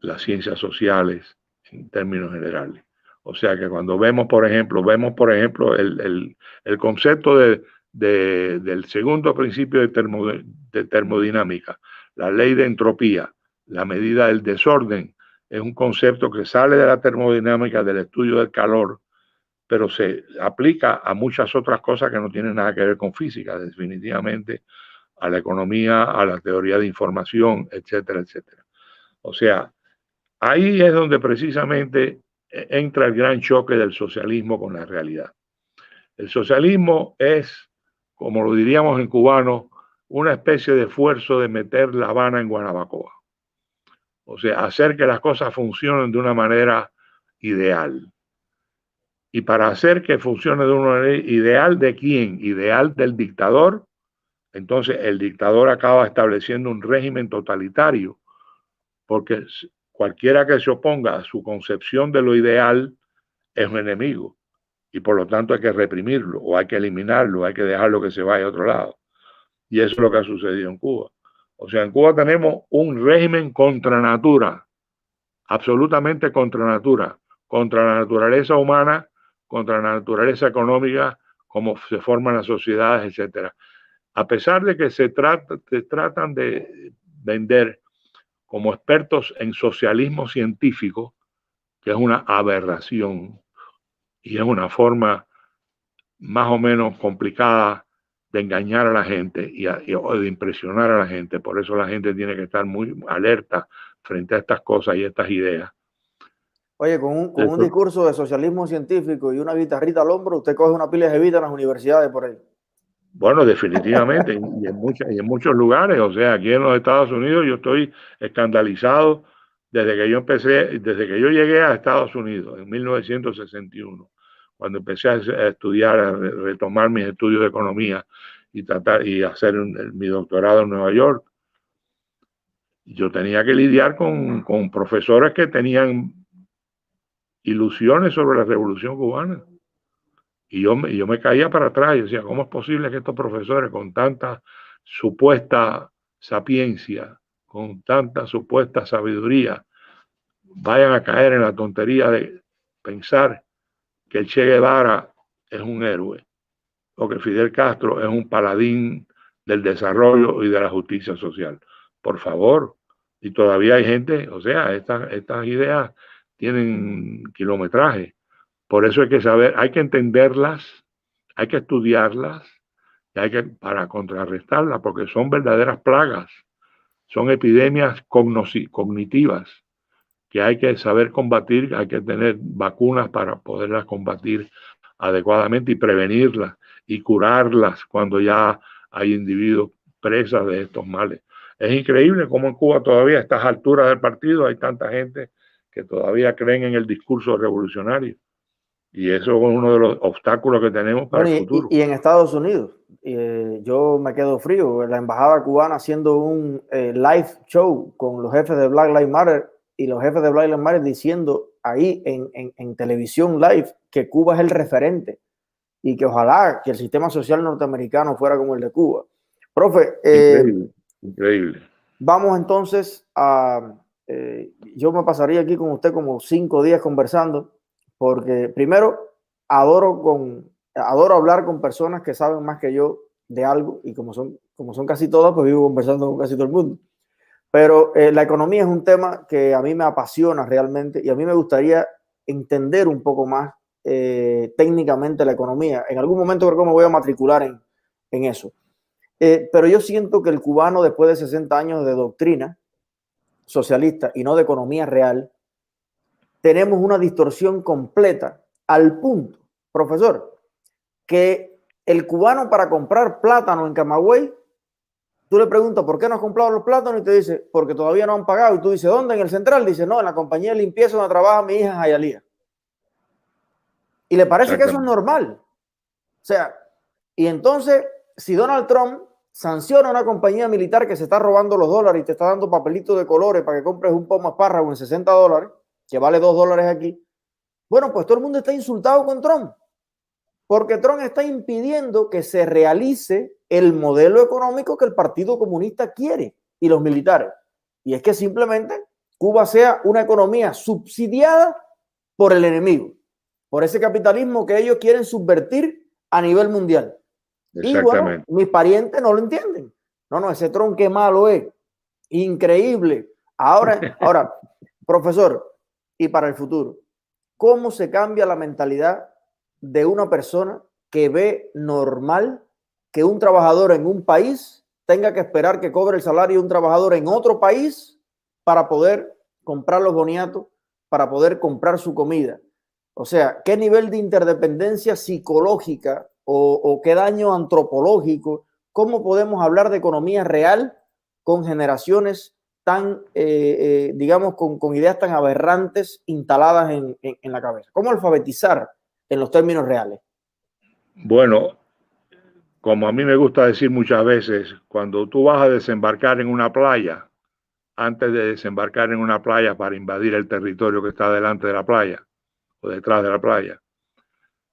las ciencias sociales en términos generales. O sea que cuando vemos, por ejemplo, vemos, por ejemplo, el, concepto de, del segundo principio de, de termodinámica, la ley de entropía, la medida del desorden, es un concepto que sale de la termodinámica, del estudio del calor, pero se aplica a muchas otras cosas que no tienen nada que ver con física. Definitivamente a la economía, a la teoría de información, etcétera, etcétera. O sea, ahí es donde precisamente eh, entra el gran choque del socialismo con la realidad. El socialismo es, como lo diríamos en cubano, una especie de esfuerzo de meter La Habana en Guanabacoa. O sea, hacer que las cosas funcionen de una manera ideal. Y para hacer que funcione de una manera ideal, ¿de quién? Ideal del dictador. Entonces el dictador acaba estableciendo un régimen totalitario, porque cualquiera que se oponga a su concepción de lo ideal es un enemigo. Y por lo tanto hay que reprimirlo, o hay que eliminarlo, hay que dejarlo que se vaya a otro lado. Y eso es lo que ha sucedido en Cuba. O sea, en Cuba tenemos un régimen contra natura, absolutamente contra natura, contra la naturaleza humana, contra la naturaleza económica, cómo se forman las sociedades, etcétera. A pesar de que se, trata, se tratan de vender como expertos en socialismo científico, que es una aberración y es una forma más o menos complicada de engañar a la gente y, de impresionar a la gente. Por eso la gente tiene que estar muy alerta frente a estas cosas y estas ideas. Oye, con un, discurso de socialismo científico y una guitarrita al hombro, usted coge una pila de vida en las universidades por ahí. Bueno, definitivamente, y, en y en muchos lugares. O sea, aquí en los Estados Unidos yo estoy escandalizado desde que yo empecé, desde que yo llegué a Estados Unidos en 1961 cuando empecé a estudiar, a retomar mis estudios de economía y tratar y hacer mi doctorado en Nueva York, yo tenía que lidiar con, con profesores que tenían ilusiones sobre la revolución cubana. Y yo, yo me caía para atrás y decía, ¿cómo es posible que estos profesores con tanta supuesta sapiencia, con tanta supuesta sabiduría, vayan a caer en la tontería de pensar que Che Guevara es un héroe o que Fidel Castro es un paladín del desarrollo y de la justicia social. Por favor, y todavía hay gente, o sea, estas, estas ideas tienen kilometraje. Por eso hay que saber, hay que entenderlas, hay que estudiarlas, y hay que, para contrarrestarlas, porque son verdaderas plagas, son epidemias cognitivas que hay que saber combatir, hay que tener vacunas para poderlas combatir adecuadamente y prevenirlas y curarlas cuando ya hay individuos presas de estos males. Es increíble cómo en Cuba todavía a estas alturas del partido hay tanta gente que todavía creen en el discurso revolucionario. Y eso es uno de los obstáculos que tenemos para el futuro. Y, en Estados Unidos, eh, yo me quedo frío. La embajada cubana haciendo un eh, live show con los jefes de Black Lives Matter y los jefes de Black Lives Matter diciendo ahí en, en, televisión live que Cuba es el referente y que ojalá que el sistema social norteamericano fuera como el de Cuba. Profe, eh, increíble, Vamos entonces a, yo me pasaría aquí con usted como cinco días conversando, porque primero adoro con, adoro hablar con personas que saben más que yo de algo y como son, como son casi todas, pues vivo conversando con casi todo el mundo. Pero eh, la economía es un tema que a mí me apasiona realmente y a mí me gustaría entender un poco más eh, técnicamente la economía. En algún momento creo que me voy a matricular en, en eso. Eh, pero yo siento que el cubano, después de 60 años de doctrina socialista y no de economía real, tenemos una distorsión completa al punto, profesor, que el cubano para comprar plátano en Camagüey Tú le preguntas, ¿por qué no has comprado los plátanos? Y te dice, porque todavía no han pagado. Y tú dices, ¿dónde? En el central. Dice, no, en la compañía de limpieza donde trabaja mi hija Jayalía. Y le parece que eso es normal. O sea, y entonces, si Donald Trump sanciona a una compañía militar que se está robando los dólares y te está dando papelitos de colores para que compres un pomo espárrago en 60 dólares, que vale 2 dólares aquí, bueno, pues todo el mundo está insultado con Trump. Porque Trump está impidiendo que se realice el modelo económico que el Partido Comunista quiere y los militares. Y es que simplemente Cuba sea una economía subsidiada por el enemigo, por ese capitalismo que ellos quieren subvertir a nivel mundial. Y bueno, mis parientes no lo entienden. No, no, ese tronque malo es increíble. Ahora, ahora, profesor, y para el futuro, ¿cómo se cambia la mentalidad de una persona que ve normal que un trabajador en un país tenga que esperar que cobre el salario de un trabajador en otro país para poder comprar los boniatos, para poder comprar su comida. O sea, ¿qué nivel de interdependencia psicológica o, qué daño antropológico? ¿Cómo podemos hablar de economía real con generaciones tan, eh, eh, digamos, con, ideas tan aberrantes instaladas en, en la cabeza? ¿Cómo alfabetizar en los términos reales? Bueno, como a mí me gusta decir muchas veces, cuando tú vas a desembarcar en una playa, antes de desembarcar en una playa para invadir el territorio que está delante de la playa o detrás de la playa,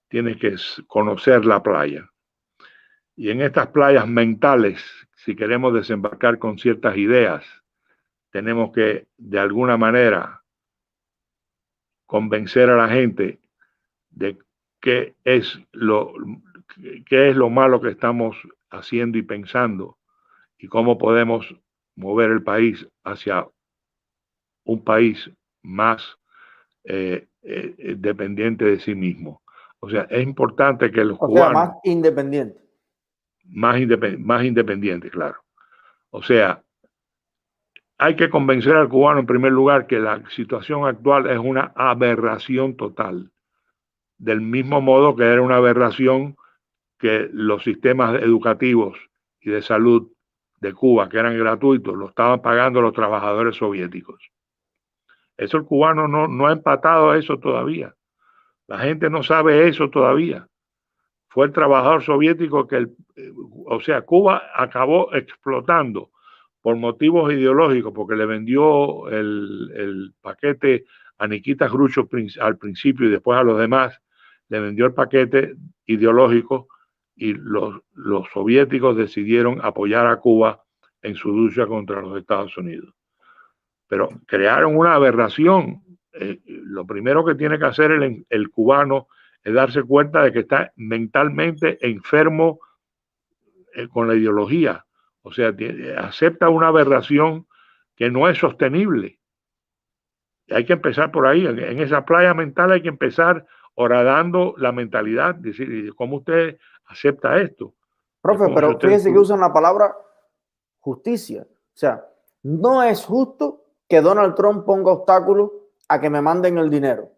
tienes que conocer la playa. Y en estas playas mentales, si queremos desembarcar con ciertas ideas, tenemos que de alguna manera convencer a la gente de qué es lo, qué es lo malo que estamos haciendo y pensando y cómo podemos mover el país hacia un país más eh, eh, dependiente de sí mismo. O sea, es importante que los cubanos... más independiente. Más, más independiente, claro. O sea, hay que convencer al cubano en primer lugar que la situación actual es una aberración total del mismo modo que era una aberración que los sistemas educativos y de salud de Cuba, que eran gratuitos, lo estaban pagando los trabajadores soviéticos. Eso el cubano no, ha empatado eso todavía. La gente no sabe eso todavía. Fue el trabajador soviético que, el, o sea, Cuba acabó explotando por motivos ideológicos, porque le vendió el, el paquete a Nikita Khrushchev al principio y después a los demás, le vendió el paquete ideológico y los, los soviéticos decidieron apoyar a Cuba en su lucha contra los Estados Unidos. Pero crearon una aberración. Eh, lo primero que tiene que hacer el, el, cubano es darse cuenta de que está mentalmente enfermo eh, con la ideología. O sea, acepta una aberración que no es sostenible. hay que empezar por ahí. En, esa playa mental hay que empezar horadando la mentalidad, decir, ¿cómo usted acepta esto? Profe, pero fíjense que usan la palabra justicia. O sea, no es justo que Donald Trump ponga obstáculos a que me manden el dinero.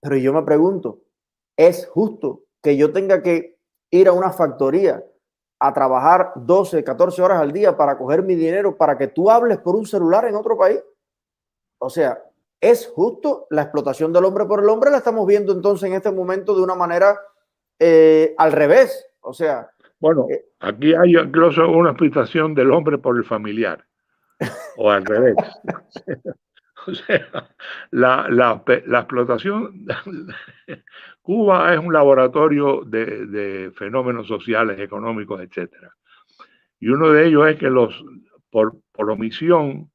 Pero yo me pregunto, ¿es justo que yo tenga que ir a una factoría a trabajar 12, 14 horas al día para coger mi dinero para que tú hables por un celular en otro país? O sea, ¿Es justo la explotación del hombre por el hombre? La estamos viendo entonces en este momento de una manera eh, al revés. O sea. Bueno, eh, aquí hay incluso una explotación del hombre por el familiar. O al revés. o sea, la, la, la, explotación. Cuba es un laboratorio de, fenómenos sociales, económicos, etcétera. Y uno de ellos es que los, por, por omisión,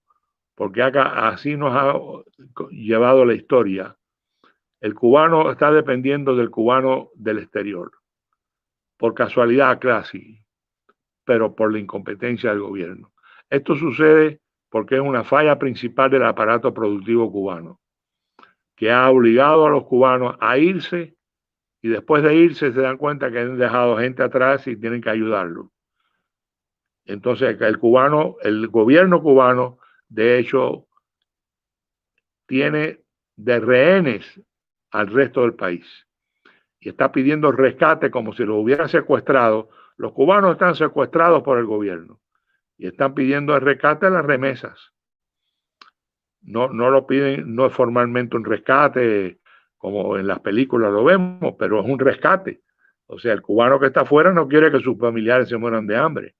porque acá así nos ha llevado la historia. El cubano está dependiendo del cubano del exterior, por casualidad casi, pero por la incompetencia del gobierno. Esto sucede porque es una falla principal del aparato productivo cubano, que ha obligado a los cubanos a irse y después de irse se dan cuenta que han dejado gente atrás y tienen que ayudarlo. Entonces el cubano, el gobierno cubano de hecho, tiene de rehenes al resto del país y está pidiendo rescate como si lo hubiera secuestrado. Los cubanos están secuestrados por el gobierno y están pidiendo el rescate a las remesas. No, no lo piden, no es formalmente un rescate como en las películas lo vemos, pero es un rescate. O sea, el cubano que está afuera no quiere que sus familiares se mueran de hambre.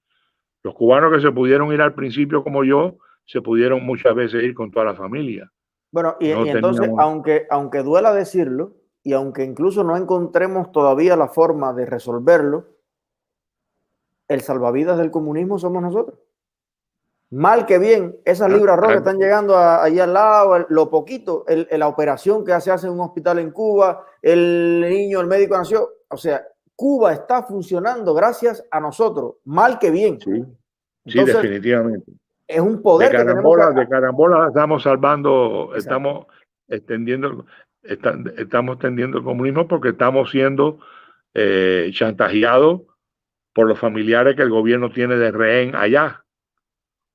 Los cubanos que se pudieron ir al principio como yo, se pudieron muchas veces ir con toda la familia. Bueno, y, entonces, aunque, aunque duela decirlo, y aunque incluso no encontremos todavía la forma de resolverlo, el salvavidas del comunismo somos nosotros. Mal que bien, esas ah, libras rojas están llegando ahí al lado, lo poquito, la operación que se hace en un hospital en Cuba, el niño, el médico nació. O sea, Cuba está funcionando gracias a nosotros, mal que bien. Sí, sí definitivamente es un poder. De carambola, de carambola estamos salvando, estamos extendiendo, estamos extendiendo el comunismo porque estamos siendo eh, chantajeados por los familiares que el gobierno tiene de rehén allá.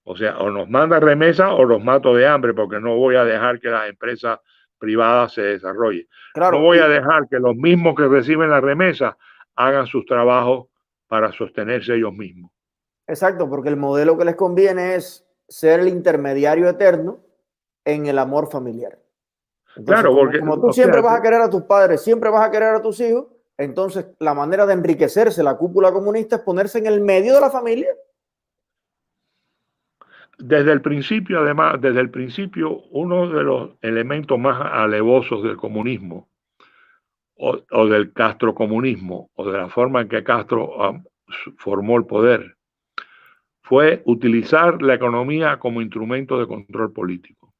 O sea, o nos manda remesa o los mato de hambre, porque no voy a dejar que las empresas privadas se desarrollen. no voy a dejar que los mismos que reciben la remesa hagan sus trabajos para sostenerse ellos mismos. Exacto, porque el modelo que les conviene es ser el intermediario eterno en el amor familiar. claro, porque como, tú siempre vas a querer a tus padres, siempre vas a querer a tus hijos, entonces la manera de enriquecerse la cúpula comunista es ponerse en el medio de la familia. Desde el principio, además, desde el principio, uno de los elementos más alevosos del comunismo o, o del castrocomunismo o de la forma en que Castro ah, formó el poder fue utilizar la economía como instrumento de control político.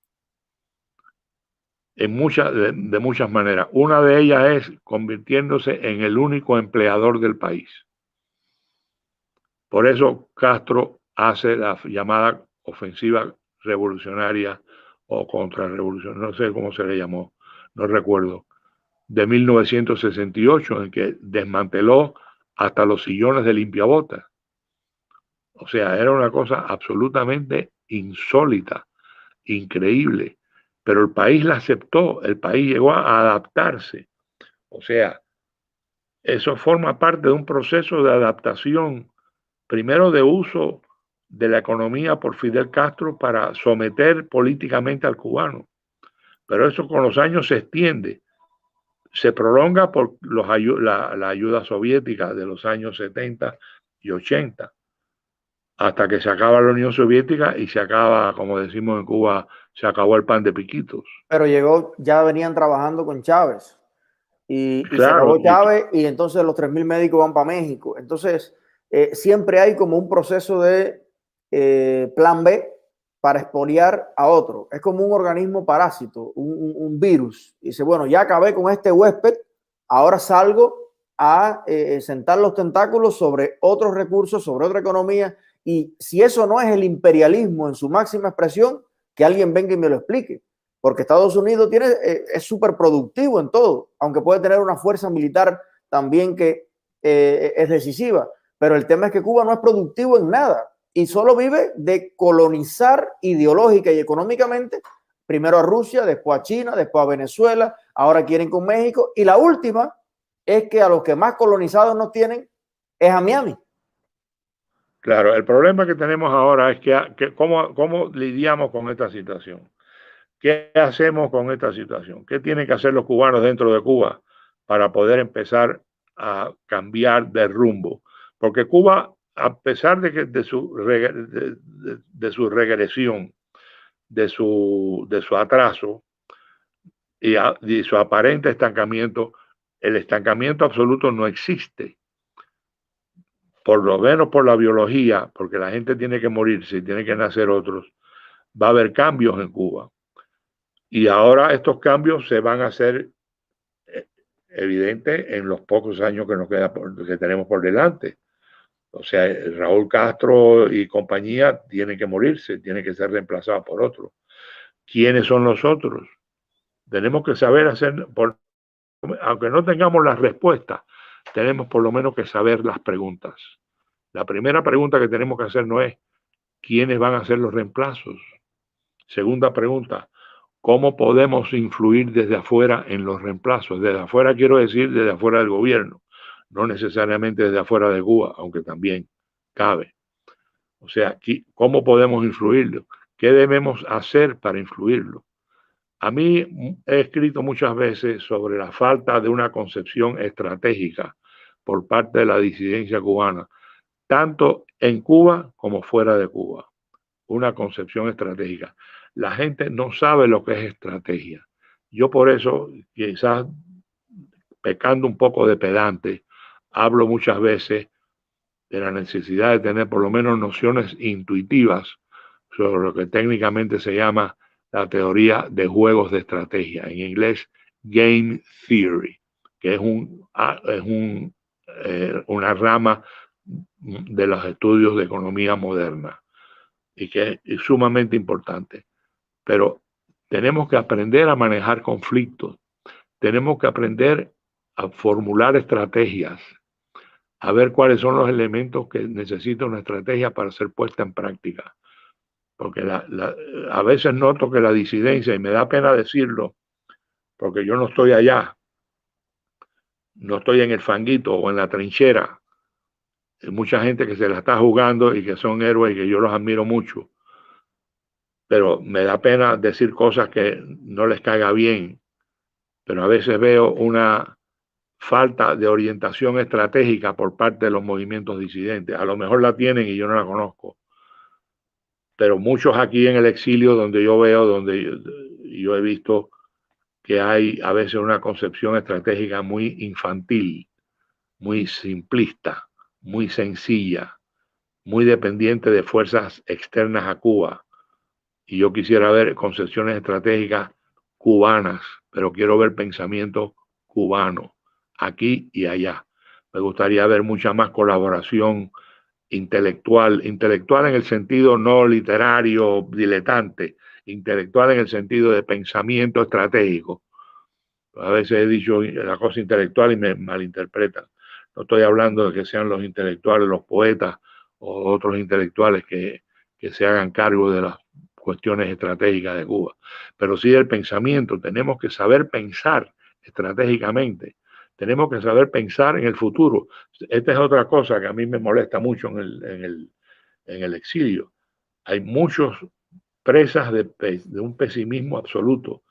En muchas, de, muchas maneras. Una de ellas es convirtiéndose en el único empleador del país. Por eso Castro hace la llamada ofensiva revolucionaria o contrarrevolución, no sé cómo se le llamó, no recuerdo, de 1968, en que desmanteló hasta los sillones de limpiabotas o sea, era una cosa absolutamente insólita, increíble, pero el país la aceptó, el país llegó a adaptarse. O sea, eso forma parte de un proceso de adaptación, primero de uso de la economía por Fidel Castro para someter políticamente al cubano. Pero eso con los años se extiende, se prolonga por los, la, la ayuda soviética de los años 70 y 80 hasta que se acaba la Unión Soviética y se acaba, como decimos en Cuba, se acabó el pan de piquitos. Pero llegó, ya venían trabajando con Chávez. Y, se acabó Chávez y entonces los 3.000 médicos van para México. Entonces, eh, siempre hay como un proceso de eh, plan B para expoliar a otro. Es como un organismo parásito, un, virus. dice, bueno, ya acabé con este huésped, ahora salgo a eh, sentar los tentáculos sobre otros recursos, sobre otra economía y si eso no es el imperialismo en su máxima expresión, que alguien venga y me lo explique. Porque Estados Unidos tiene, eh, es súper productivo en todo, aunque puede tener una fuerza militar también que es decisiva. Pero el tema es que Cuba no es productivo en nada y solo vive de colonizar ideológica y económicamente, primero a Rusia, después a China, después a Venezuela, ahora quieren con México. Y la última es que a los que más colonizados nos tienen es a Miami. Claro, el problema que tenemos ahora es que, ¿cómo, lidiamos con esta situación. ¿Qué hacemos con esta situación? ¿Qué tienen que hacer los cubanos dentro de Cuba para poder empezar a cambiar de rumbo? Porque Cuba, a pesar de, que de, su, de, su regresión, de su, de su atraso y, y su aparente estancamiento, el estancamiento absoluto no existe por lo menos por la biología, porque la gente tiene que morirse y tiene que nacer otros, va a haber cambios en Cuba. Y ahora estos cambios se van a hacer eh, evidentes en los pocos años que nos queda que tenemos por delante. O sea, Raúl Castro y compañía tienen que morirse, tienen que ser reemplazados por otros. ¿Quiénes son los otros? Tenemos que saber hacer, aunque no tengamos las respuestas, tenemos por lo menos que saber las preguntas. La primera pregunta que tenemos que hacer no es quiénes van a ser los reemplazos. Segunda pregunta, ¿cómo podemos influir desde afuera en los reemplazos? Desde afuera quiero decir desde afuera del gobierno, no necesariamente desde afuera de Cuba, aunque también cabe. O sea, ¿cómo podemos influirlo? ¿Qué debemos hacer para influirlo? A mí he escrito muchas veces sobre la falta de una concepción estratégica por parte de la disidencia cubana, tanto en Cuba como fuera de Cuba. Una concepción estratégica. La gente no sabe lo que es estrategia. Yo por eso, quizás pecando un poco de pedante, hablo muchas veces de la necesidad de tener por lo menos nociones intuitivas sobre lo que técnicamente se llama la teoría de juegos de estrategia, en inglés Game Theory, que es, un, ah, es un, eh, una rama de los estudios de economía moderna y que es sumamente importante. Pero tenemos que aprender a manejar conflictos, tenemos que aprender a formular estrategias, a ver cuáles son los elementos que necesita una estrategia para ser puesta en práctica. Porque a veces noto que la disidencia, y me da pena decirlo, porque yo no estoy allá, no estoy en el fanguito o en la trinchera. Hay mucha gente que se la está jugando y que son héroes y que yo los admiro mucho. Pero me da pena decir cosas que no les caiga bien. Pero a veces veo una falta de orientación estratégica por parte de los movimientos disidentes. A lo mejor la tienen y yo no la conozco. Pero muchos aquí en el exilio donde yo veo, donde yo, he visto que hay a veces una concepción estratégica muy infantil, muy simplista, muy sencilla, muy dependiente de fuerzas externas a Cuba. Y yo quisiera ver concepciones estratégicas cubanas, pero quiero ver pensamiento cubano aquí y allá. Me gustaría ver mucha más colaboración intelectual, intelectual en el sentido no literario, diletante, intelectual en el sentido de pensamiento estratégico. A veces he dicho la cosa intelectual y me malinterpretan. No estoy hablando de que sean los intelectuales, los poetas o otros intelectuales que, que se hagan cargo de las cuestiones estratégicas de Cuba, pero sí del pensamiento. Tenemos que saber pensar estratégicamente tenemos que saber pensar en el futuro. Esta es otra cosa que a mí me molesta mucho en el, en el, exilio. Hay muchos presas de, de un pesimismo absoluto.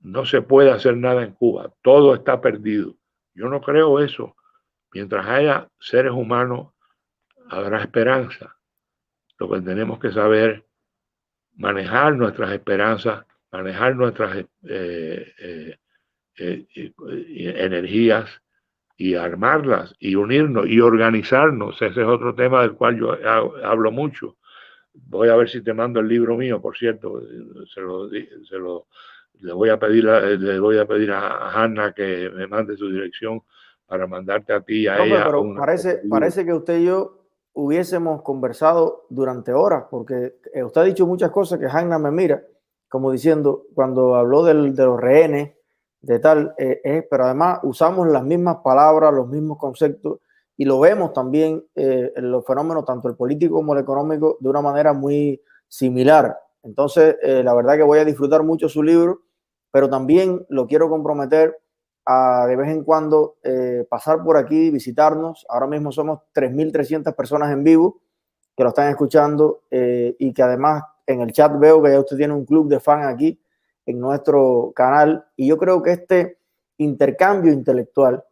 No se puede hacer nada en Cuba. Todo está perdido. Yo no creo eso. Mientras haya seres humanos, habrá esperanza. Lo que tenemos que saber manejar nuestras esperanzas, manejar nuestras eh, eh, eh, energías y armarlas y unirnos y organizarnos. Ese es otro tema del cual yo hablo mucho. Voy a ver si te mando el libro mío, por cierto. Se lo, se lo le voy a pedir a, le voy a pedir a Hanna que me mande su dirección para mandarte a ti a ella. Pero parece, parece que usted y yo hubiésemos conversado durante horas, porque eh, usted ha dicho muchas cosas que Hanna me mira, como diciendo, cuando habló del, de los rehenes, de tal, eh, pero además usamos las mismas palabras, los mismos conceptos y lo vemos también eh, en los fenómenos, tanto el político como el económico, de una manera muy similar. Entonces, eh, la verdad que voy a disfrutar mucho su libro, pero también lo quiero comprometer a de vez en cuando pasar por aquí, visitarnos. Ahora mismo somos 3.300 personas en vivo que lo están escuchando y que además en el chat veo que ya usted tiene un club de fans aquí en nuestro canal. Y yo creo que este intercambio intelectual,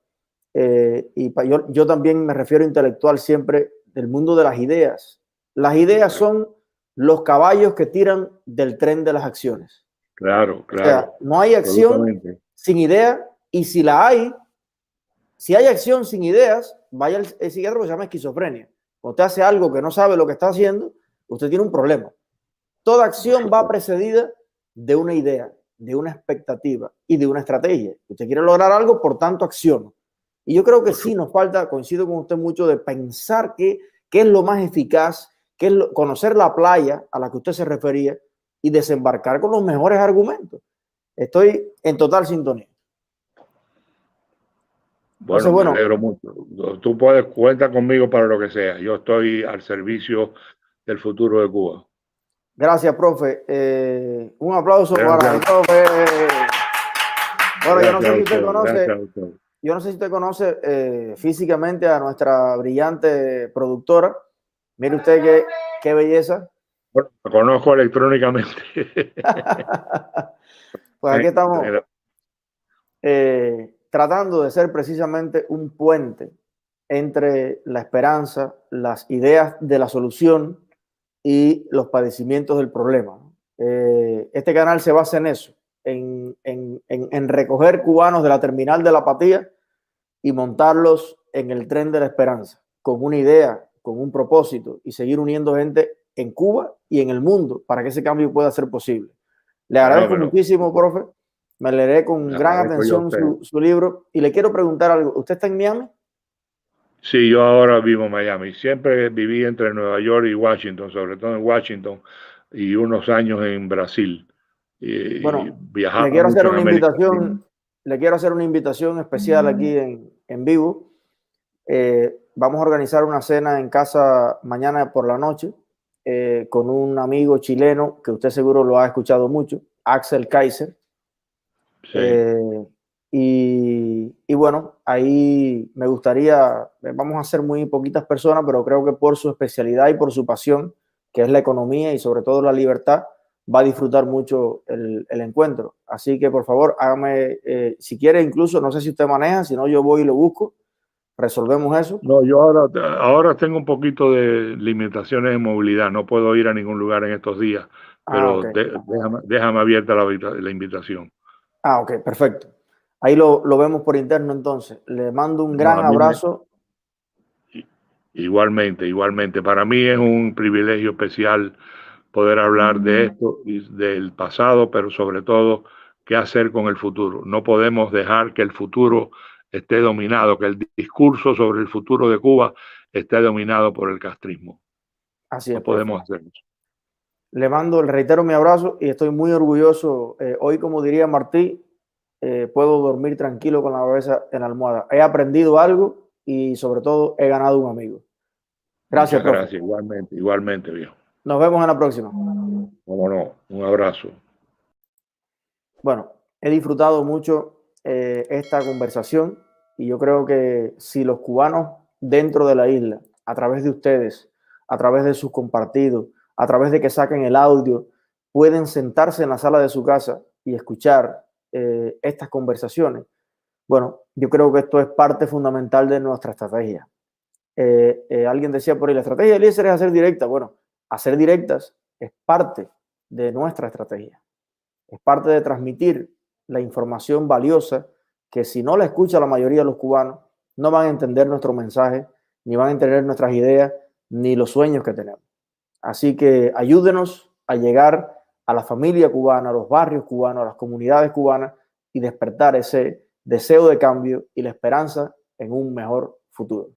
eh, y yo, yo también me refiero a intelectual siempre del mundo de las ideas. Las ideas son los caballos que tiran del tren de las acciones. Claro, claro. no hay acción sin idea y si la hay, si hay acción sin ideas, vaya el, el psiquiatra que se llama esquizofrenia. Cuando usted hace algo que no sabe lo que está haciendo, usted tiene un problema. Toda acción va precedida de una idea, de una expectativa y de una estrategia. Usted quiere lograr algo, por tanto, acción. Y yo creo que sí nos falta, coincido con usted mucho, de pensar qué, qué es lo más eficaz, qué es conocer la playa a la que usted se refería y desembarcar con los mejores argumentos. Estoy en total sintonía. Bueno, bueno, me alegro mucho. Tú puedes cuenta conmigo para lo que sea. Yo estoy al servicio del futuro de Cuba. Gracias, profe. Eh, un aplauso para el profe. Bueno, yo no sé si usted conoce, yo no sé si usted conoce eh, físicamente a nuestra brillante productora. Mire usted qué, qué belleza. Bueno, lo conozco electrónicamente. pues aquí estamos eh, tratando de ser precisamente un puente entre la esperanza, las ideas de la solución y los padecimientos del problema. Eh, este canal se basa en eso, en, en, en, recoger cubanos de la terminal de la apatía y montarlos en el tren de la esperanza, con una idea, con un propósito y seguir uniendo gente en Cuba y en el mundo para que ese cambio pueda ser posible. Le agradezco muchísimo, profe. Me leeré con gran atención su, su libro y le quiero preguntar algo. ¿Usted está en Miami? Sí, yo ahora vivo en Miami. Siempre viví entre Nueva York y Washington, sobre todo en Washington, y unos años en Brasil. Y, bueno, le quiero hacer una invitación, le quiero hacer una invitación especial aquí en, en vivo. Eh, vamos a organizar una cena en casa mañana por la noche eh, con un amigo chileno que usted seguro lo ha escuchado mucho, Axel Kaiser. Sí. Eh, y, y bueno, ahí me gustaría, eh, vamos a ser muy poquitas personas, pero creo que por su especialidad y por su pasión, que es la economía y sobre todo la libertad, va a disfrutar mucho el, el encuentro. Así que por favor, hágame, eh, si quiere incluso, no sé si usted maneja, si no yo voy y lo busco, resolvemos eso. No, yo ahora, ahora tengo un poquito de limitaciones de movilidad, no puedo ir a ningún lugar en estos días, pero Ah, de- déjame, déjame abierta la, la invitación. Ah, ok, perfecto. Ahí lo, lo vemos por interno entonces. Le mando un gran me- abrazo. Igualmente, igualmente. Para mí es un privilegio especial poder hablar de esto y del pasado, pero sobre todo qué hacer con el futuro. No podemos dejar que el futuro esté dominado, que el discurso sobre el futuro de Cuba esté dominado por el castrismo. Así es. No podemos profe. hacer eso. Le mando, le reitero mi abrazo y estoy muy orgulloso. Eh, hoy, como diría Martí, eh, puedo dormir tranquilo con la cabeza en la almohada. He aprendido algo y sobre todo he ganado un amigo. Gracias, Muchas profe. gracias, igualmente, igualmente, viejo. Nos vemos en la próxima. Cómo no, un abrazo. Bueno, he disfrutado mucho eh, esta conversación y yo creo que si los cubanos dentro de la isla, a través de ustedes, a través de sus compartidos, a través de que saquen el audio, pueden sentarse en la sala de su casa y escuchar eh, estas conversaciones, bueno, yo creo que esto es parte fundamental de nuestra estrategia. Eh, eh, alguien decía por ahí, la estrategia de Eliezer es hacer directas. Bueno, hacer directas es parte de nuestra estrategia es parte de transmitir la información valiosa que si no la escucha la mayoría de los cubanos, no van a entender nuestro mensaje, ni van a entender nuestras ideas, ni los sueños que tenemos. Así que ayúdenos a llegar a la familia cubana, a los barrios cubanos, a las comunidades cubanas y despertar ese deseo de cambio y la esperanza en un mejor futuro.